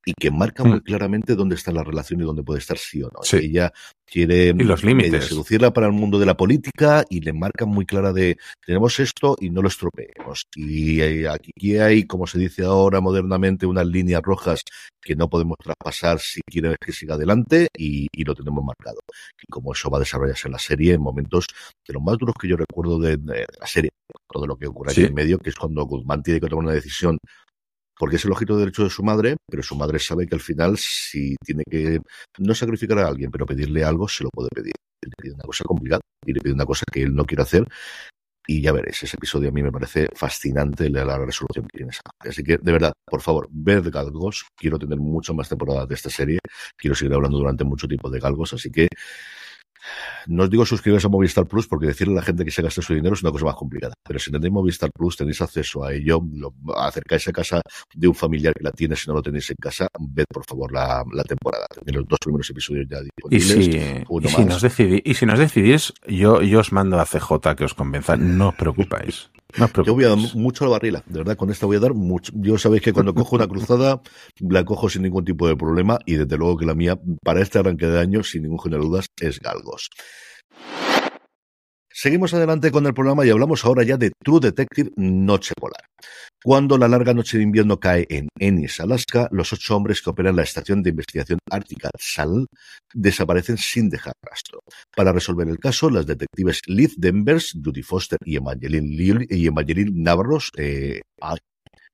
y que marca muy
Mm.
claramente dónde está la relación y dónde puede estar sí o no.
Sí.
Ella quiere
Y los límites.
seducirla para el mundo de la política y le marca muy clara de tenemos esto y no lo estropeemos. Y eh, aquí hay, como se dice ahora modernamente, unas líneas rojas que no podemos traspasar si quieres que siga adelante y, y lo tenemos marcado. Y como eso va a desarrollarse en la serie en momentos de los más duros que yo recuerdo de, de la serie, todo lo que ocurre aquí
Sí.
en medio, que es cuando Guzmán tiene que tomar una decisión porque es el ojito derecho de su madre, pero su madre sabe que al final si tiene que no sacrificar a alguien, pero pedirle algo, se lo puede pedir. Le pide una cosa complicada y le pide una cosa que él no quiere hacer. Y ya veréis, ese episodio a mí me parece fascinante la, resolución que tiene esa. Así que, de verdad, por favor, ved Galgos. Quiero tener muchas más temporadas de esta serie. Quiero seguir hablando durante mucho tiempo de Galgos. Así que no os digo suscribiros a Movistar Plus porque decirle a la gente que se gaste su dinero es una cosa más complicada. Pero si tenéis Movistar Plus, tenéis acceso a ello, lo, acercáis a casa de un familiar que la tiene, si no lo tenéis en casa, ved por favor la, la temporada. Tenéis los dos primeros episodios ya
Y
disponibles.
si,
uno
y si
más.
nos decidís, y si nos decidís, yo, yo os mando a CJ que os convenza. No os preocupéis. No [LAUGHS]
Yo voy a dar mucho a la barrila, de verdad, con esta voy a dar mucho. Yo sabéis que cuando cojo una cruzada, la cojo sin ningún tipo de problema y desde luego que la mía, para este arranque de año, sin ningún género de dudas, es Galgos. Seguimos adelante con el programa y hablamos ahora ya de True Detective Noche Polar. Cuando la larga noche de invierno cae en Ennis, Alaska, los ocho hombres que operan la estación de investigación ártica SAL desaparecen sin dejar rastro. Para resolver el caso, las detectives Liz Denvers, Judy Foster y Evangeline, Navarros, eh,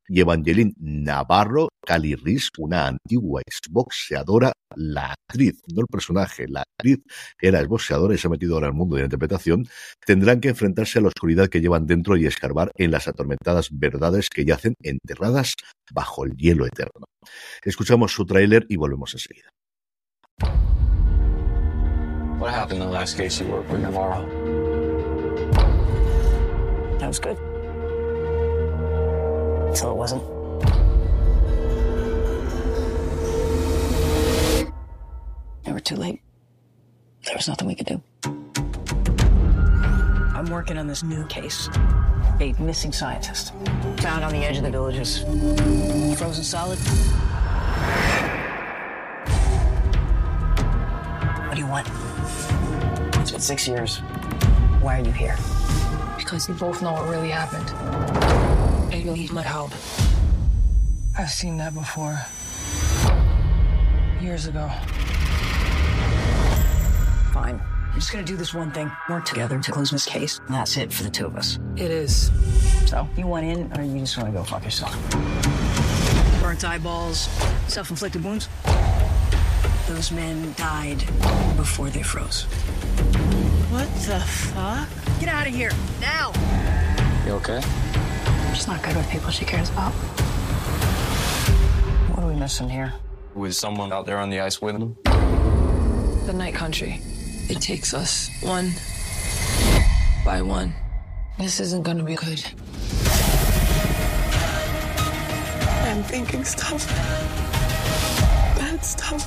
y Evangeline Navarro, Cali Riz, una antigua exboxeadora, la actriz, no el personaje, la actriz era exboxeadora y se ha metido ahora al mundo de la interpretación, tendrán que enfrentarse a la oscuridad que llevan dentro y escarbar en las atormentadas verdades que yacen enterradas bajo el hielo eterno. Escuchamos su tráiler y volvemos enseguida.
What happened in the last case you worked with Navarro?
That was good. Until it wasn't. They were too late. There was nothing we could do. I'm working on this new case. A missing scientist. Found on the edge of the villages. Frozen solid. What do you want? It's been six years. Why are you here?
Because we both know what really happened. And you need my help. I've seen that before. Years ago.
Fine. I'm just gonna do this one thing. Work together to close this case. And that's it for the two of us.
It is.
So, you want in, or you just wanna go fuck yourself? Burnt eyeballs, self inflicted wounds. Those men died before they froze.
What the fuck?
Get out of here, now!
You okay?
She's not good with people she cares about.
What are we missing here?
With someone out there on the ice with him?
The night country. It takes us one by one. This isn't gonna be good. I'm thinking stuff. Bad stuff.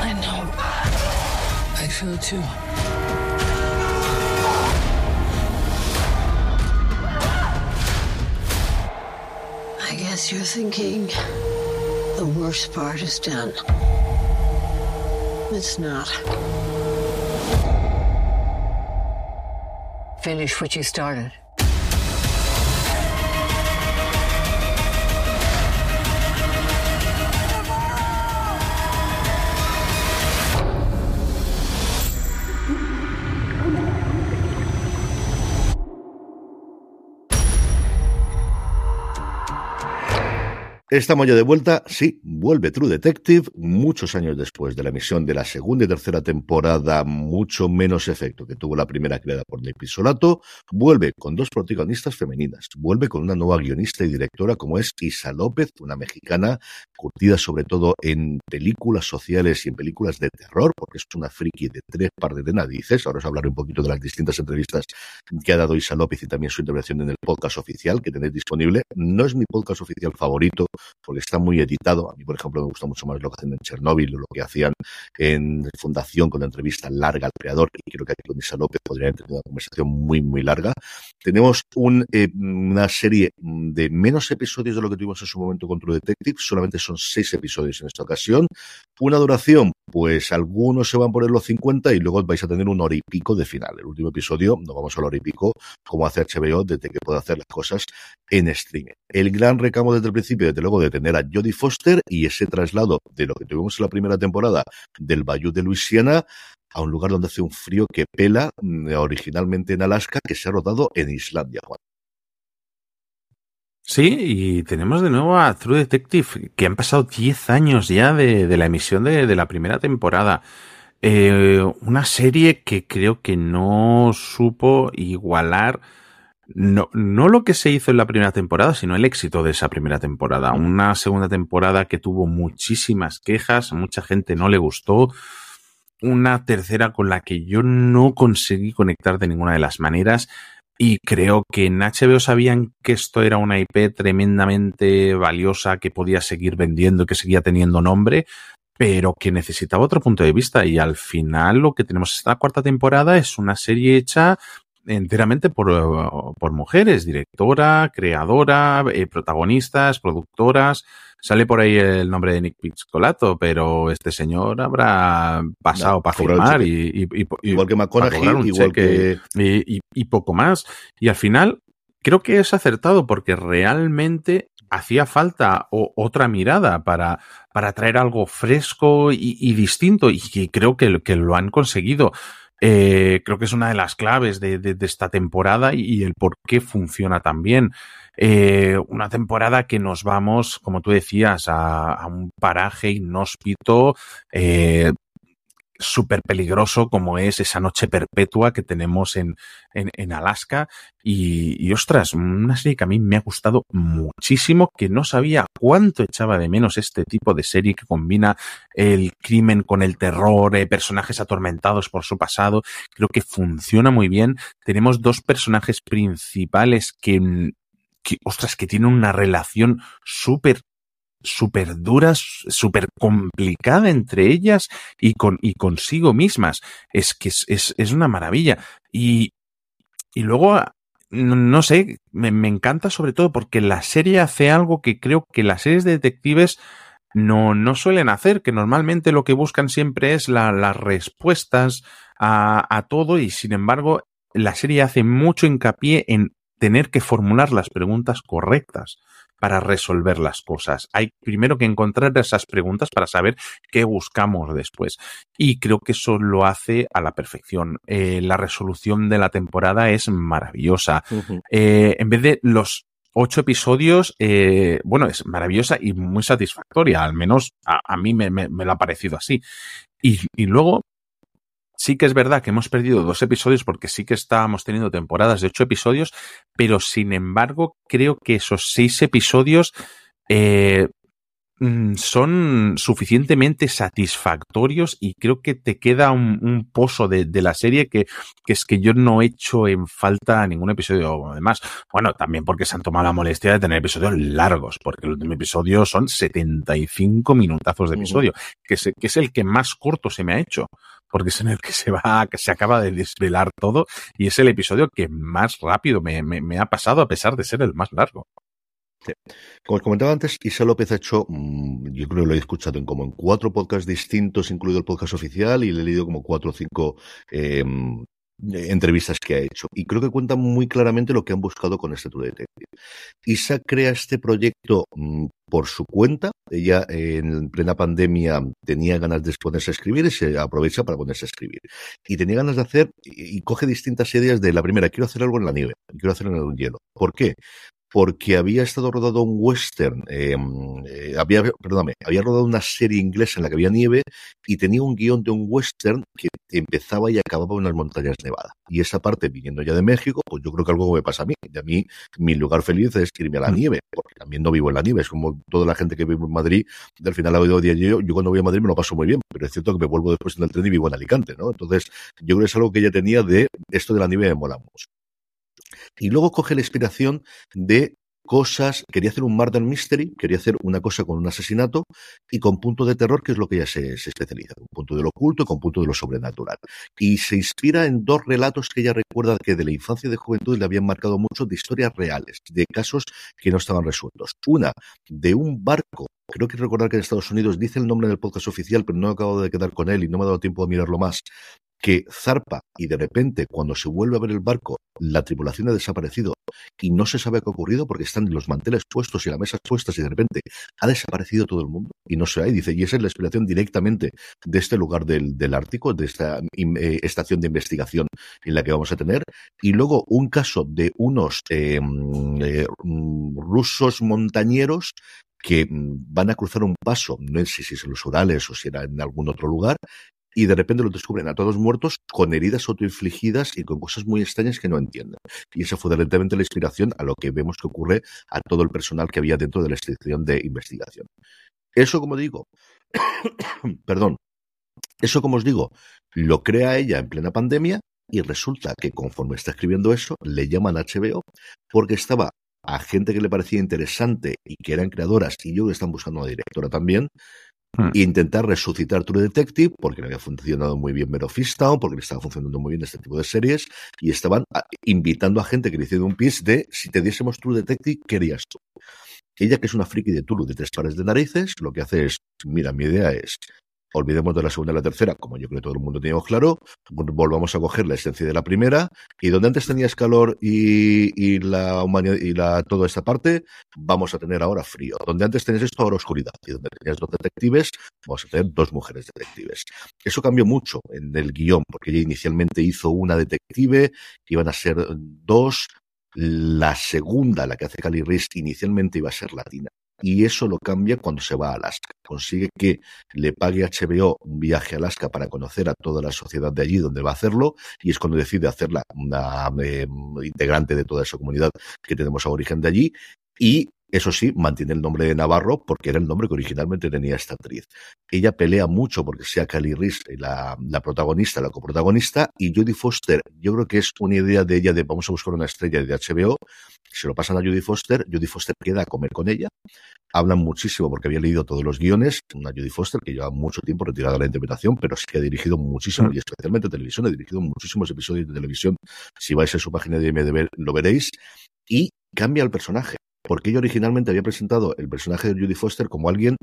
I know. I feel it too.
Guess you're thinking the worst part is done. It's not. Finish what you started.
Estamos ya de vuelta, sí, vuelve True Detective, muchos años después de la emisión de la segunda y tercera temporada, mucho menos efecto que tuvo la primera creada por Nick Pisolato, vuelve con dos protagonistas femeninas, vuelve con una nueva guionista y directora como es Isa López, una mexicana curtida sobre todo en películas sociales y en películas de terror, porque es una friki de tres partes de narices, ahora os hablaré un poquito de las distintas entrevistas que ha dado Isa López y también su intervención en el podcast oficial que tenéis disponible, no es mi podcast oficial favorito, porque está muy editado. A mí, por ejemplo, me gusta mucho más lo que hacen en Chernóbil o lo que hacían en Fundación con la entrevista larga al creador. Y creo que aquí con Isa López podría tener una conversación muy, muy larga. Tenemos eh, una serie de menos episodios de lo que tuvimos en su momento con True Detective. Solamente son seis episodios en esta ocasión. Una duración, pues algunos se van por los 50 y luego vais a tener un hora y pico de final. El último episodio, nos vamos a la hora y pico, como hace HBO desde que puede hacer las cosas en streaming. El gran recamo desde el principio, desde luego, de tener a Jodie Foster y ese traslado de lo que tuvimos en la primera temporada del Bayou de Luisiana a un lugar donde hace un frío que pela mm, originalmente en Alaska, que se ha rodado en Islandia, Juan.
Sí, y tenemos de nuevo a True Detective, que han pasado 10 años ya de, la emisión de, de, la primera temporada. Eh, una serie que creo que no supo igualar no, no lo que se hizo en la primera temporada, sino el éxito de esa primera temporada. Una segunda temporada que tuvo muchísimas quejas, a mucha gente no le gustó. Una tercera con la que yo no conseguí conectar de ninguna de las maneras. Y creo que en HBO sabían que esto era una IP tremendamente valiosa, que podía seguir vendiendo, que seguía teniendo nombre, pero que necesitaba otro punto de vista. Y al final lo que tenemos esta cuarta temporada es una serie hecha enteramente por, por mujeres, directora, creadora, eh, protagonistas, productoras. Sale por ahí el nombre de Nick Pizzolato, pero este señor habrá pasado
No,
para firmar y, y- y-
Igual que McConaughey, igual
cheque y, poco más. Y al final, creo que es acertado porque realmente hacía falta o- otra mirada para, para traer algo fresco y, y distinto y que creo que, que lo han conseguido. Eh, creo que es una de las claves de, de- de esta temporada y, el por qué funciona tan bien. Eh, una temporada que nos vamos, como tú decías, a, a un paraje inhóspito, eh, súper peligroso como es esa noche perpetua que tenemos en, en, en Alaska. Y, y, ostras, una serie que a mí me ha gustado muchísimo, que no sabía cuánto echaba de menos este tipo de serie que combina el crimen con el terror, eh, personajes atormentados por su pasado. Creo que funciona muy bien. Tenemos dos personajes principales que, que ostras, que tienen una relación súper súper duras, súper complicada entre ellas y, con, y consigo mismas. Es que es, es, es una maravilla. Y, y luego, no, sé, me, me, encanta sobre todo porque la serie hace algo que creo que las series de detectives no, no suelen hacer, que normalmente lo que buscan siempre es la, las respuestas a, a todo y sin embargo la serie hace mucho hincapié en tener que formular las preguntas correctas para resolver las cosas. Hay primero que encontrar esas preguntas para saber qué buscamos después. Y creo que eso lo hace a la perfección. Eh, la resolución de la temporada es maravillosa. Uh -huh. eh, en vez de los ocho episodios, eh, bueno, es maravillosa y muy satisfactoria, al menos a, a mí me, me, me, lo ha parecido así. Y, y luego sí que es verdad que hemos perdido dos episodios porque sí que estábamos teniendo temporadas de ocho episodios, pero sin embargo creo que esos seis episodios eh, son suficientemente satisfactorios y creo que te queda un, un pozo de, de, la serie que, que, es que yo no he hecho en falta ningún episodio. Además, bueno, también porque se han tomado la molestia de tener episodios largos, porque el último episodio son 75 minutazos de episodio, uh -huh. que, que es el que más corto se me ha hecho porque es en el que se va, que se acaba de desvelar todo y es el episodio que más rápido me, me, ha pasado a pesar de ser el más largo.
Como os comentaba antes, Isa López ha hecho, mmm, yo creo que lo he escuchado en como en cuatro podcasts distintos, incluido el podcast oficial, y le he leído como cuatro o cinco eh, entrevistas que ha hecho. Y creo que cuenta muy claramente lo que han buscado con este True Detective. Isa crea este proyecto mm, por su cuenta. Ella en plena pandemia tenía ganas de ponerse a escribir y se aprovecha para ponerse a escribir. Y tenía ganas de hacer y coge distintas ideas de la primera, quiero hacer algo en la nieve, quiero hacer algo en el hielo. ¿Por qué? Porque había estado rodado un western, eh, eh, había, perdóname, había rodado una serie inglesa en la que había nieve y tenía un guion de un western que empezaba y acababa en las montañas Nevada. Y esa parte, viniendo ya de México, pues yo creo que algo me pasa a mí. Y a mí, mi lugar feliz es irme a la nieve, porque también no vivo en la nieve. Es como toda la gente que vive en Madrid, al final ha oído día yo, yo cuando voy a Madrid me lo paso muy bien, pero es cierto que me vuelvo después en el tren y vivo en Alicante, ¿no? Entonces, yo creo que es algo que ella tenía de esto de la nieve me mola mucho. Y luego coge la inspiración de cosas, quería hacer un murder mystery, quería hacer una cosa con un asesinato y con punto de terror, que es lo que ella se, especializa, un punto de lo oculto y con punto de lo sobrenatural. Y se inspira en dos relatos que ella recuerda que de la infancia y de juventud le habían marcado mucho de historias reales, de casos que no estaban resueltos. Una, de un barco creo que recordar que en Estados Unidos dice el nombre del podcast oficial, pero no acabo de quedar con él y no me ha dado tiempo de mirarlo más, que zarpa y de repente cuando se vuelve a ver el barco la tripulación ha desaparecido y no se sabe qué ha ocurrido porque están los manteles puestos y las mesas puestas y de repente ha desaparecido todo el mundo y no se hay, dice, y esa es la inspiración directamente de este lugar del, del Ártico, de esta eh, estación de investigación en la que vamos a tener. Y luego un caso de unos eh, eh, rusos montañeros que van a cruzar un paso, no sé si es en los Urales o si era en algún otro lugar, y de repente los descubren a todos muertos con heridas autoinfligidas y con cosas muy extrañas que no entienden. Y esa fue directamente la inspiración a lo que vemos que ocurre a todo el personal que había dentro de la estación de investigación. Eso, como digo, [COUGHS] perdón, eso, como os digo, lo crea ella en plena pandemia y resulta que conforme está escribiendo eso, le llaman HBO porque estaba a gente que le parecía interesante y que eran creadoras y yo que están buscando una directora también, e intentar resucitar True Detective porque no había funcionado muy bien Mero Fistown, porque le estaba funcionando muy bien este tipo de series y estaban a, invitando a gente que le hiciera un pitch de si te diésemos True Detective, ¿qué harías tú? Ella, que es una friki de Tulu de tres pares de narices, lo que hace es, mira, mi idea es olvidemos de la segunda y la tercera, como yo creo que todo el mundo teníamos claro, volvamos a coger la esencia de la primera, y donde antes tenías calor y, la humanidad y la, toda esta parte, vamos a tener ahora frío. Donde antes tenías esto, ahora oscuridad. Y donde tenías dos detectives, vamos a tener dos mujeres detectives. Eso cambió mucho en el guion, porque ella inicialmente hizo una detective, iban a ser dos, la segunda, la que hace Cali Reese, inicialmente iba a ser latina y eso lo cambia cuando se va a Alaska. Consigue que le pague HBO un viaje a Alaska para conocer a toda la sociedad de allí donde va a hacerlo y es cuando decide hacerla una eh, integrante de toda esa comunidad que tenemos a origen de allí y eso sí, mantiene el nombre de Navarro porque era el nombre que originalmente tenía esta actriz. Ella pelea mucho porque sea Kelly Reese la, la protagonista, la coprotagonista, y Judy Foster, yo creo que es una idea de ella de vamos a buscar una estrella de HBO, se lo pasan a Judy Foster, Judy Foster queda a comer con ella, hablan muchísimo porque había leído todos los guiones, una Judy Foster que lleva mucho tiempo retirada de la interpretación, pero sí que ha dirigido muchísimo, y especialmente televisión, ha dirigido muchísimos episodios de televisión, si vais a su página de IMDb lo veréis, y cambia el personaje porque ella originalmente había presentado el personaje de Judy Foster como alguien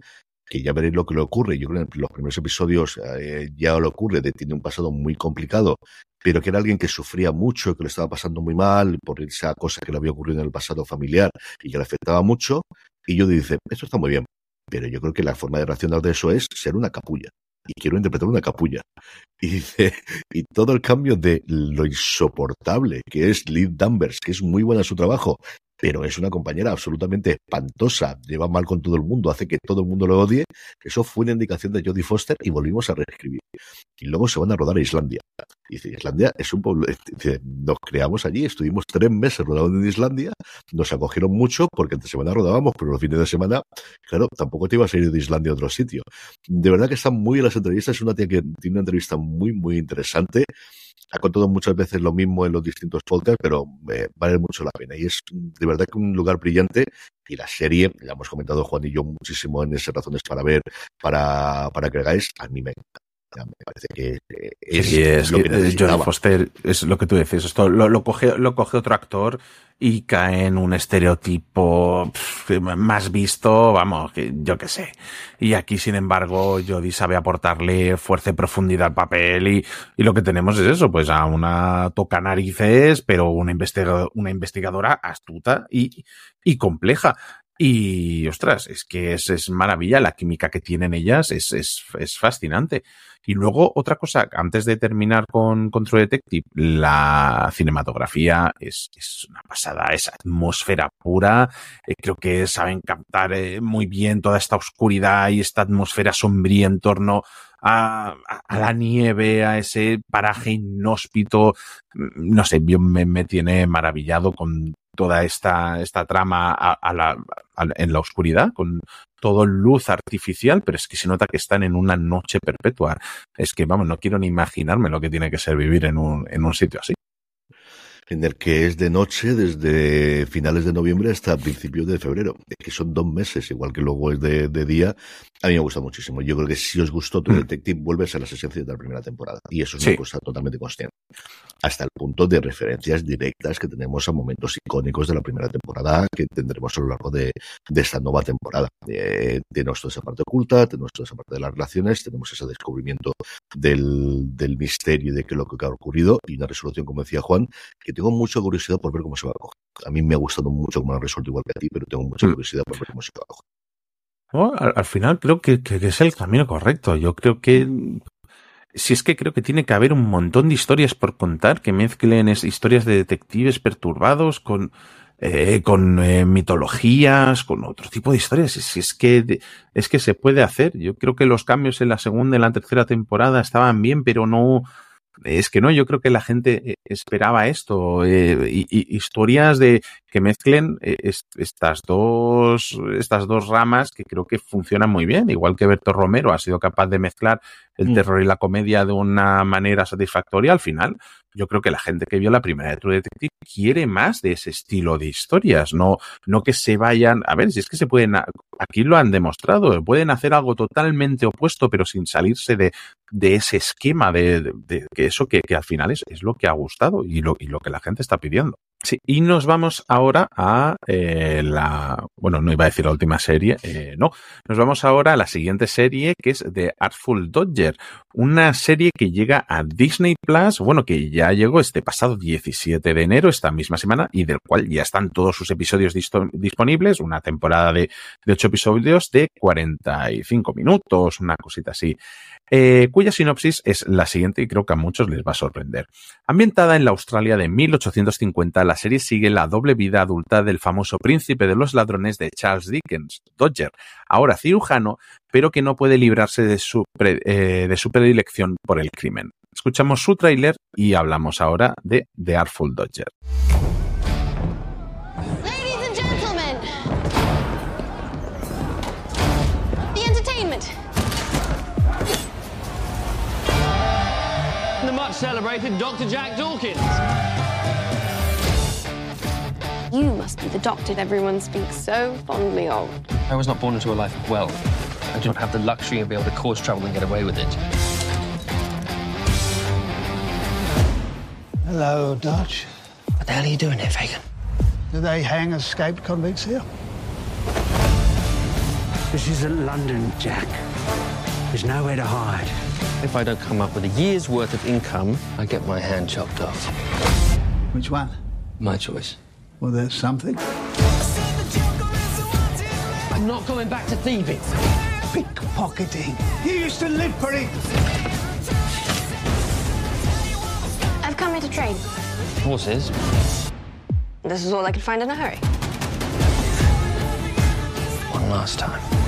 que ya veréis lo que le ocurre. Yo creo que en los primeros episodios eh, ya le ocurre, de, tiene un pasado muy complicado, pero que era alguien que sufría mucho, que le estaba pasando muy mal por esa cosa que le había ocurrido en el pasado familiar y que le afectaba mucho. Y Judy dice, esto está muy bien, pero yo creo que la forma de reaccionar de eso es ser una capulla. Y quiero interpretar una capulla. Y dice, [LAUGHS] y todo el cambio de lo insoportable que es Liv Danvers, que es muy buena en su trabajo, pero es una compañera absolutamente espantosa, lleva mal con todo el mundo, hace que todo el mundo lo odie. Eso fue una indicación de Jodie Foster y volvimos a reescribir. Y luego se van a rodar a Islandia. Y dice, Islandia es un pueblo, [LAUGHS] dice, nos creamos allí, estuvimos tres meses rodando en Islandia, nos acogieron mucho porque entre semana rodábamos, pero los fines de semana, claro, tampoco te ibas a ir de Islandia a otro sitio. De verdad que están muy en las entrevistas, es una tía que tiene una entrevista muy, muy interesante ha contado muchas veces lo mismo en los distintos podcasts, pero eh, vale mucho la pena. Y es de verdad que un lugar brillante. Y la serie, ya hemos comentado Juan y yo muchísimo en esas razones para ver, para, para que hagáis, a mí me encanta. Me parece que es,
sí, es
lo
que. Foster es lo que tú dices. Esto lo, lo coge, lo coge otro actor y cae en un estereotipo más visto, vamos, que yo qué sé. Y aquí, sin embargo, Jodie sabe aportarle fuerza y profundidad al papel y, y lo que tenemos es eso, pues a una toca narices, pero una, investiga- una investigadora astuta y, y compleja. Y, ostras, es que es, es maravilla la química que tienen ellas, es, es, es fascinante. Y luego, otra cosa, antes de terminar con, con True Detective, la cinematografía es, una pasada, es atmósfera pura. Eh, creo que saben captar eh, muy bien toda esta oscuridad y esta atmósfera sombría en torno a, a- la nieve, a ese paraje inhóspito. Mm, No sé, me, me tiene maravillado con toda esta, esta trama a, a la, a- en la oscuridad, con todo luz artificial, pero es que se nota que están en una noche perpetua. Es que, vamos, no quiero ni imaginarme lo que tiene que ser vivir en un, en un sitio así.
En el que es de noche desde finales de noviembre hasta principios de febrero, que son dos meses, igual que luego es de, de día. A mí me gusta muchísimo. Yo creo que si os gustó True
Mm.
Detective, vuelves a las esencias de la primera temporada. Y eso es
Sí.
una cosa totalmente consciente. Hasta el punto de referencias directas que tenemos a momentos icónicos de la primera temporada que tendremos a lo largo de, de esta nueva temporada. Eh, tenemos toda esa parte oculta, tenemos toda esa parte de las relaciones, tenemos ese descubrimiento del, del misterio y de qué es lo que ha ocurrido y una resolución, como decía Juan, que tengo mucha curiosidad por ver cómo se va a coger. A mí me ha gustado mucho cómo lo han resuelto igual que a ti, pero tengo mucha
Mm.
curiosidad por ver cómo se va a coger.
Al, al final creo que, que- que es el camino correcto. Yo creo que si es que creo que tiene que haber un montón de historias por contar que mezclen es- historias de detectives perturbados con eh, con eh, mitologías, con otro tipo de historias. Si es que es que se puede hacer. Yo creo que los cambios en la segunda y la tercera temporada estaban bien, pero no es que no. Yo creo que la gente eh, esperaba esto. eh, y, y historias de que mezclen eh, es- estas dos estas dos ramas que creo que funcionan muy bien. Igual que Berto Romero ha sido capaz de mezclar el
Mm.
terror y la comedia de una manera satisfactoria al final. Yo creo que la gente que vio la primera de True Detective quiere más de ese estilo de historias, no, no que se vayan, a ver, si es que se pueden, aquí lo han demostrado, pueden hacer algo totalmente opuesto, pero sin salirse de, de ese esquema, de, de- de que eso que, que al final es, es lo que ha gustado y lo, y lo que la gente está pidiendo. Sí, y nos vamos ahora a eh, la, bueno, no iba a decir la última serie, eh, no, nos vamos ahora a la siguiente serie que es The Artful Dodger, una serie que llega a Disney Plus, bueno, que ya llegó este pasado 17 de enero, esta misma semana, y del cual ya están todos sus episodios disponibles, una temporada de, de 8 episodios de 45 minutos, una cosita así, eh, cuya sinopsis es la siguiente y creo que a muchos les va a sorprender. Ambientada en la Australia de 1850, la serie sigue la doble vida adulta del famoso príncipe de los ladrones de Charles Dickens, Dodger, ahora cirujano, pero que no puede librarse de su, eh, de su predilección por el crimen. Escuchamos su tráiler y hablamos ahora de The Artful Dodger.
Celebrated Dr. Jack Dawkins.
You must be the doctor that everyone speaks so fondly of.
I was not born into a life of wealth. I do not have the luxury of being able to cause trouble and get away with it.
Hello, Dutch.
What the hell are you doing here, Fagan?
Do they hang escaped convicts here? This isn't London, Jack. There's nowhere to hide.
If I don't come up with a year's worth of income, I get my hand chopped off.
Which one?
My choice.
Well, there's something.
I'm not going back to thieving.
Pickpocketing. You used to live for it.
I've come here to trade.
Horses?
This is all I could find in a hurry.
One last time.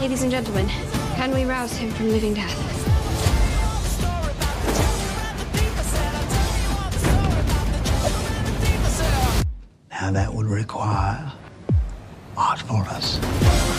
Ladies and gentlemen, can we rouse him from living death?
Now, that would require artfulness.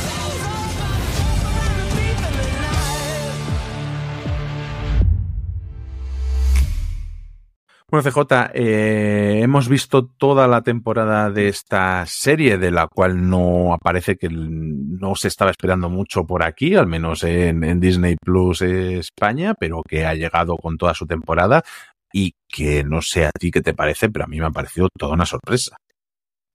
Bueno, CJ, eh, hemos visto toda la temporada de esta serie, de la cual no aparece que no se estaba esperando mucho por aquí, al menos en, en Disney Plus España, pero que ha llegado con toda su temporada y que no sé a ti qué te parece, pero a mí me ha parecido toda una sorpresa.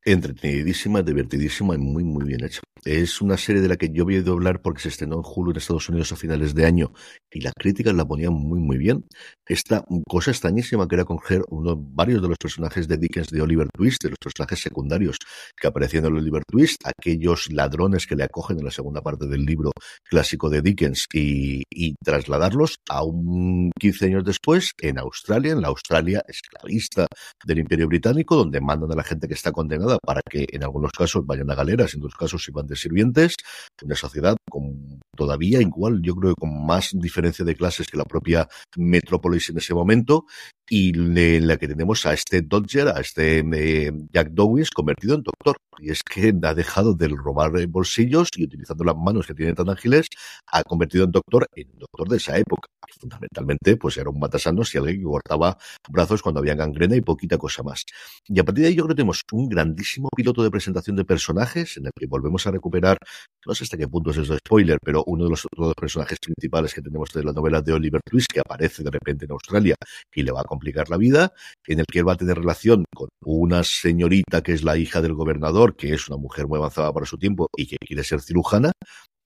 Entretenidísima, divertidísima y muy, muy bien hecha. Es una serie de la que yo había oído hablar porque se estrenó en Hulu en Estados Unidos a finales de año y las críticas la ponían muy, muy bien. Esta cosa extrañísima que era uno, varios de los personajes de Dickens de Oliver Twist, de los personajes secundarios que aparecían en Oliver Twist, aquellos ladrones que le acogen en la segunda parte del libro clásico de Dickens y, y trasladarlos a un 15 años después en Australia, en la Australia esclavista del Imperio Británico, donde mandan a la gente que está condenada para que en algunos casos vayan a galeras, en otros casos iban de sirvientes, una sociedad con todavía igual, yo creo que con más diferencia de clases que la propia metrópolis en ese momento, y en la que tenemos a este Dodger, a este eh, Jack Dowis convertido en doctor. Y es que ha dejado de robar bolsillos y utilizando las manos que tiene tan ágiles, ha convertido en doctor en doctor de esa época. Fundamentalmente, pues era un matasanos y alguien que cortaba brazos cuando había gangrena y poquita cosa más. Y a partir de ahí yo creo que tenemos un grandísimo piloto de presentación de personajes en el que volvemos a recuperar, no sé hasta qué punto es eso spoiler, pero uno de los, otros personajes principales que tenemos de la novela de Oliver Twist, que aparece de repente en Australia y le va a complicar la vida, en el que él va a tener relación con una señorita que es la hija del gobernador, que es una mujer muy avanzada para su tiempo y que quiere ser cirujana,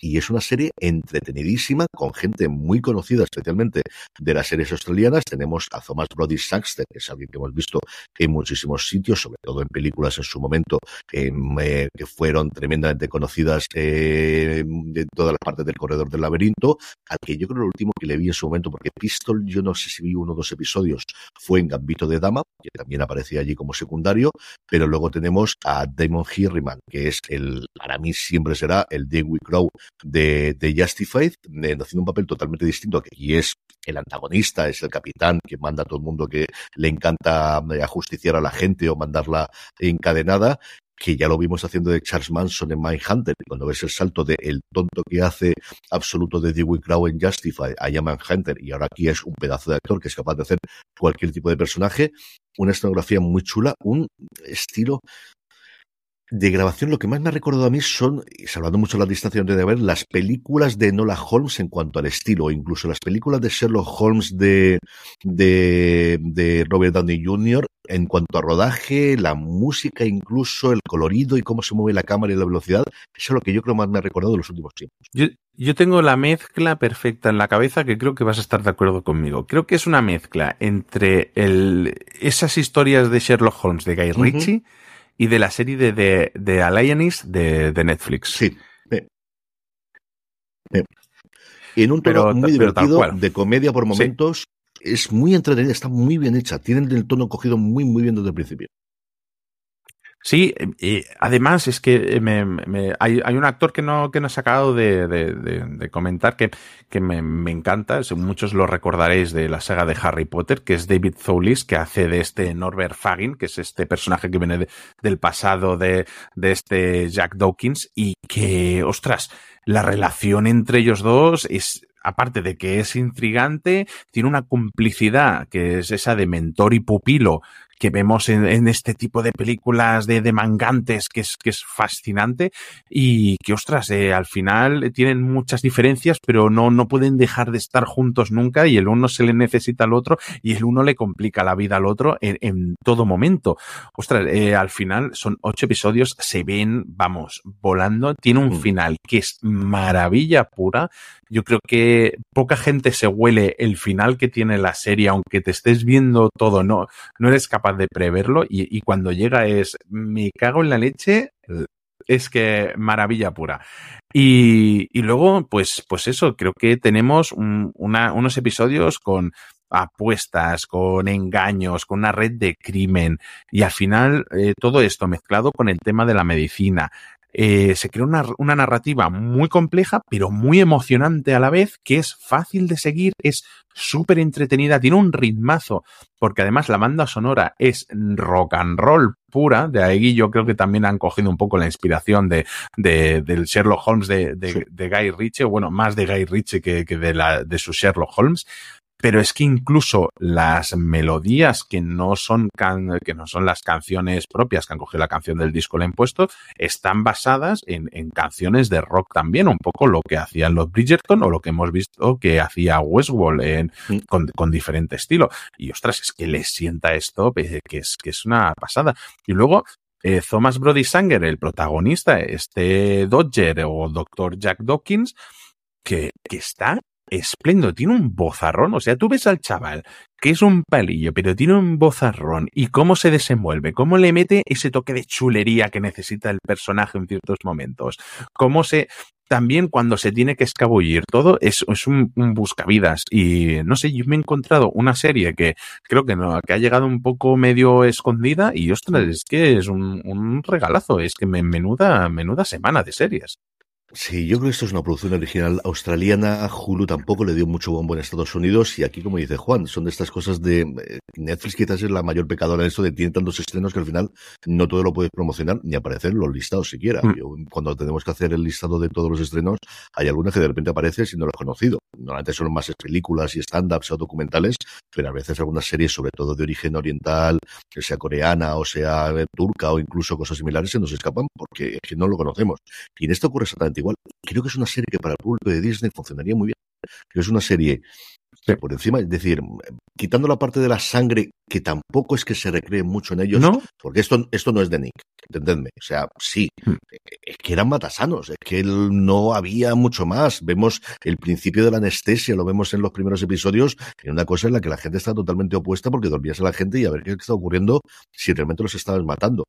y es una serie entretenidísima con gente muy conocida, especialmente de las series australianas. Tenemos a Thomas Brody Saxton, que es alguien que hemos visto en muchísimos sitios, sobre todo en películas en su momento, eh, que fueron tremendamente conocidas eh, de todas las partes del corredor del laberinto, al que yo creo lo último que le vi en su momento, porque Pistol, yo no sé si vi uno o dos episodios, fue en Gambito de Dama, que también aparecía allí como secundario, pero luego tenemos a Damon Hirriman, que es el, para mí siempre será el Dewey Crow de, de Justified, haciendo un papel totalmente distinto, que y es el antagonista, es el capitán que manda a todo el mundo que le encanta eh, ajusticiar a la gente o mandarla encadenada, que ya lo vimos haciendo de Charles Manson en Mindhunter, cuando ves el salto de el tonto que hace absoluto de Dewey Crow en Justify a Mindhunter, y ahora aquí es un pedazo de actor que es capaz de hacer cualquier tipo de personaje, una escenografía muy chula, un estilo de grabación, lo que más me ha recordado a mí son, y salvando mucho la distancia de ver, las películas de Nola Holmes en cuanto al estilo, incluso las películas de Sherlock Holmes de, de, de Robert Downey Jr. en cuanto a rodaje, la música, incluso el colorido y cómo se mueve la cámara y la velocidad. Eso es lo que yo creo más me ha recordado de los últimos tiempos.
Yo, yo tengo la mezcla perfecta en la cabeza que creo que vas a estar de acuerdo conmigo. Creo que es una mezcla entre el, esas historias de Sherlock Holmes de Guy Ritchie uh -huh y de la serie de, de, de de, de, Netflix.
Sí. Eh. Eh. En un tono pero, muy divertido, de comedia por momentos, sí. es muy entretenida, está muy bien hecha, tienen el tono cogido muy, muy bien desde el principio.
Sí, y además es que me, me, hay, hay, un actor que no, que nos ha acabado de, de, de, de comentar que, que me, me, encanta, muchos lo recordaréis de la saga de Harry Potter, que es David Thewlis, que hace de este Norbert Fagin, que es este personaje que viene del pasado de, de este Jack Dawkins, y que, ostras, la relación entre ellos dos es aparte de que es intrigante, tiene una complicidad que es esa de mentor y pupilo que vemos en, en este tipo de películas de, de, mangantes que es, que es fascinante y que, ostras, eh, al final tienen muchas diferencias, pero no, no pueden dejar de estar juntos nunca y el uno se le necesita al otro y el uno le complica la vida al otro en, en todo momento. Ostras, eh, al final son ocho episodios, se ven, vamos, volando, tiene un final que es maravilla pura. Yo creo que poca gente se huele el final que tiene la serie, aunque te estés viendo todo, no, no eres capaz de preverlo y, cuando llega es me cago en la leche es que maravilla pura. Y, y luego pues pues eso creo que tenemos unos episodios con apuestas, con engaños, con una red de crimen y al final eh, todo esto mezclado con el tema de la medicina, eh, se crea una, una, narrativa muy compleja, pero muy emocionante a la vez, que es fácil de seguir, es súper entretenida, tiene un ritmazo, porque además la banda sonora es rock and roll pura, de ahí yo creo que también han cogido un poco la inspiración de, de del Sherlock Holmes de, de, sí. de, Guy Ritchie, o bueno, más de Guy Ritchie que, que de, la, de su Sherlock Holmes, pero es que incluso las melodías que no son can- que no son las canciones propias que han cogido la canción del disco la han puesto están basadas en, en canciones de rock también un poco lo que hacían los Bridgerton o lo que hemos visto que hacía Westworld en- con, con diferente estilo y ostras es que le sienta esto eh, que es que es una pasada y luego eh, Thomas Brody Sanger el protagonista este Dodger o Dr. Jack Dawkins que, que está espléndido, tiene un bozarrón, o sea, tú ves al chaval que es un palillo, pero tiene un bozarrón y cómo se desenvuelve, cómo le mete ese toque de chulería que necesita el personaje en ciertos momentos, cómo se... También cuando se tiene que escabullir todo es, un buscavidas y no sé, yo me he encontrado una serie que creo que no, que ha llegado un poco medio escondida y ostras, es que es un, un regalazo, es que me, menuda, menuda semana de series.
Sí, yo creo que esto es una producción original australiana. A Hulu tampoco le dio mucho bombo en Estados Unidos. Y aquí, como dice Juan, son de estas cosas de eh, Netflix, quizás es la mayor pecadora en esto de tiene tantos estrenos que al final no todo lo puedes promocionar ni aparecer en los listados siquiera.
Mm.
Yo, cuando tenemos que hacer el listado de todos los estrenos, hay algunas que de repente aparecen si no lo has conocido. Normalmente son más películas y stand-ups o documentales, pero a veces algunas series, sobre todo de origen oriental, que sea coreana o sea eh, turca o incluso cosas similares, se nos escapan porque no lo conocemos. Y en esto ocurre exactamente igual. Creo que es una serie que para el público de Disney funcionaría muy bien. Creo que es una serie por encima, es decir, quitando la parte de la sangre, que tampoco es que se recree mucho en ellos,
¿No?
porque esto, esto no es de Nick, entendedme. O sea, sí, es que eran matasanos, es que él no había mucho más. Vemos el principio de la anestesia, lo vemos en los primeros episodios, en una cosa en la que la gente está totalmente opuesta porque dormías a la gente y a ver qué está ocurriendo si realmente los estabas matando.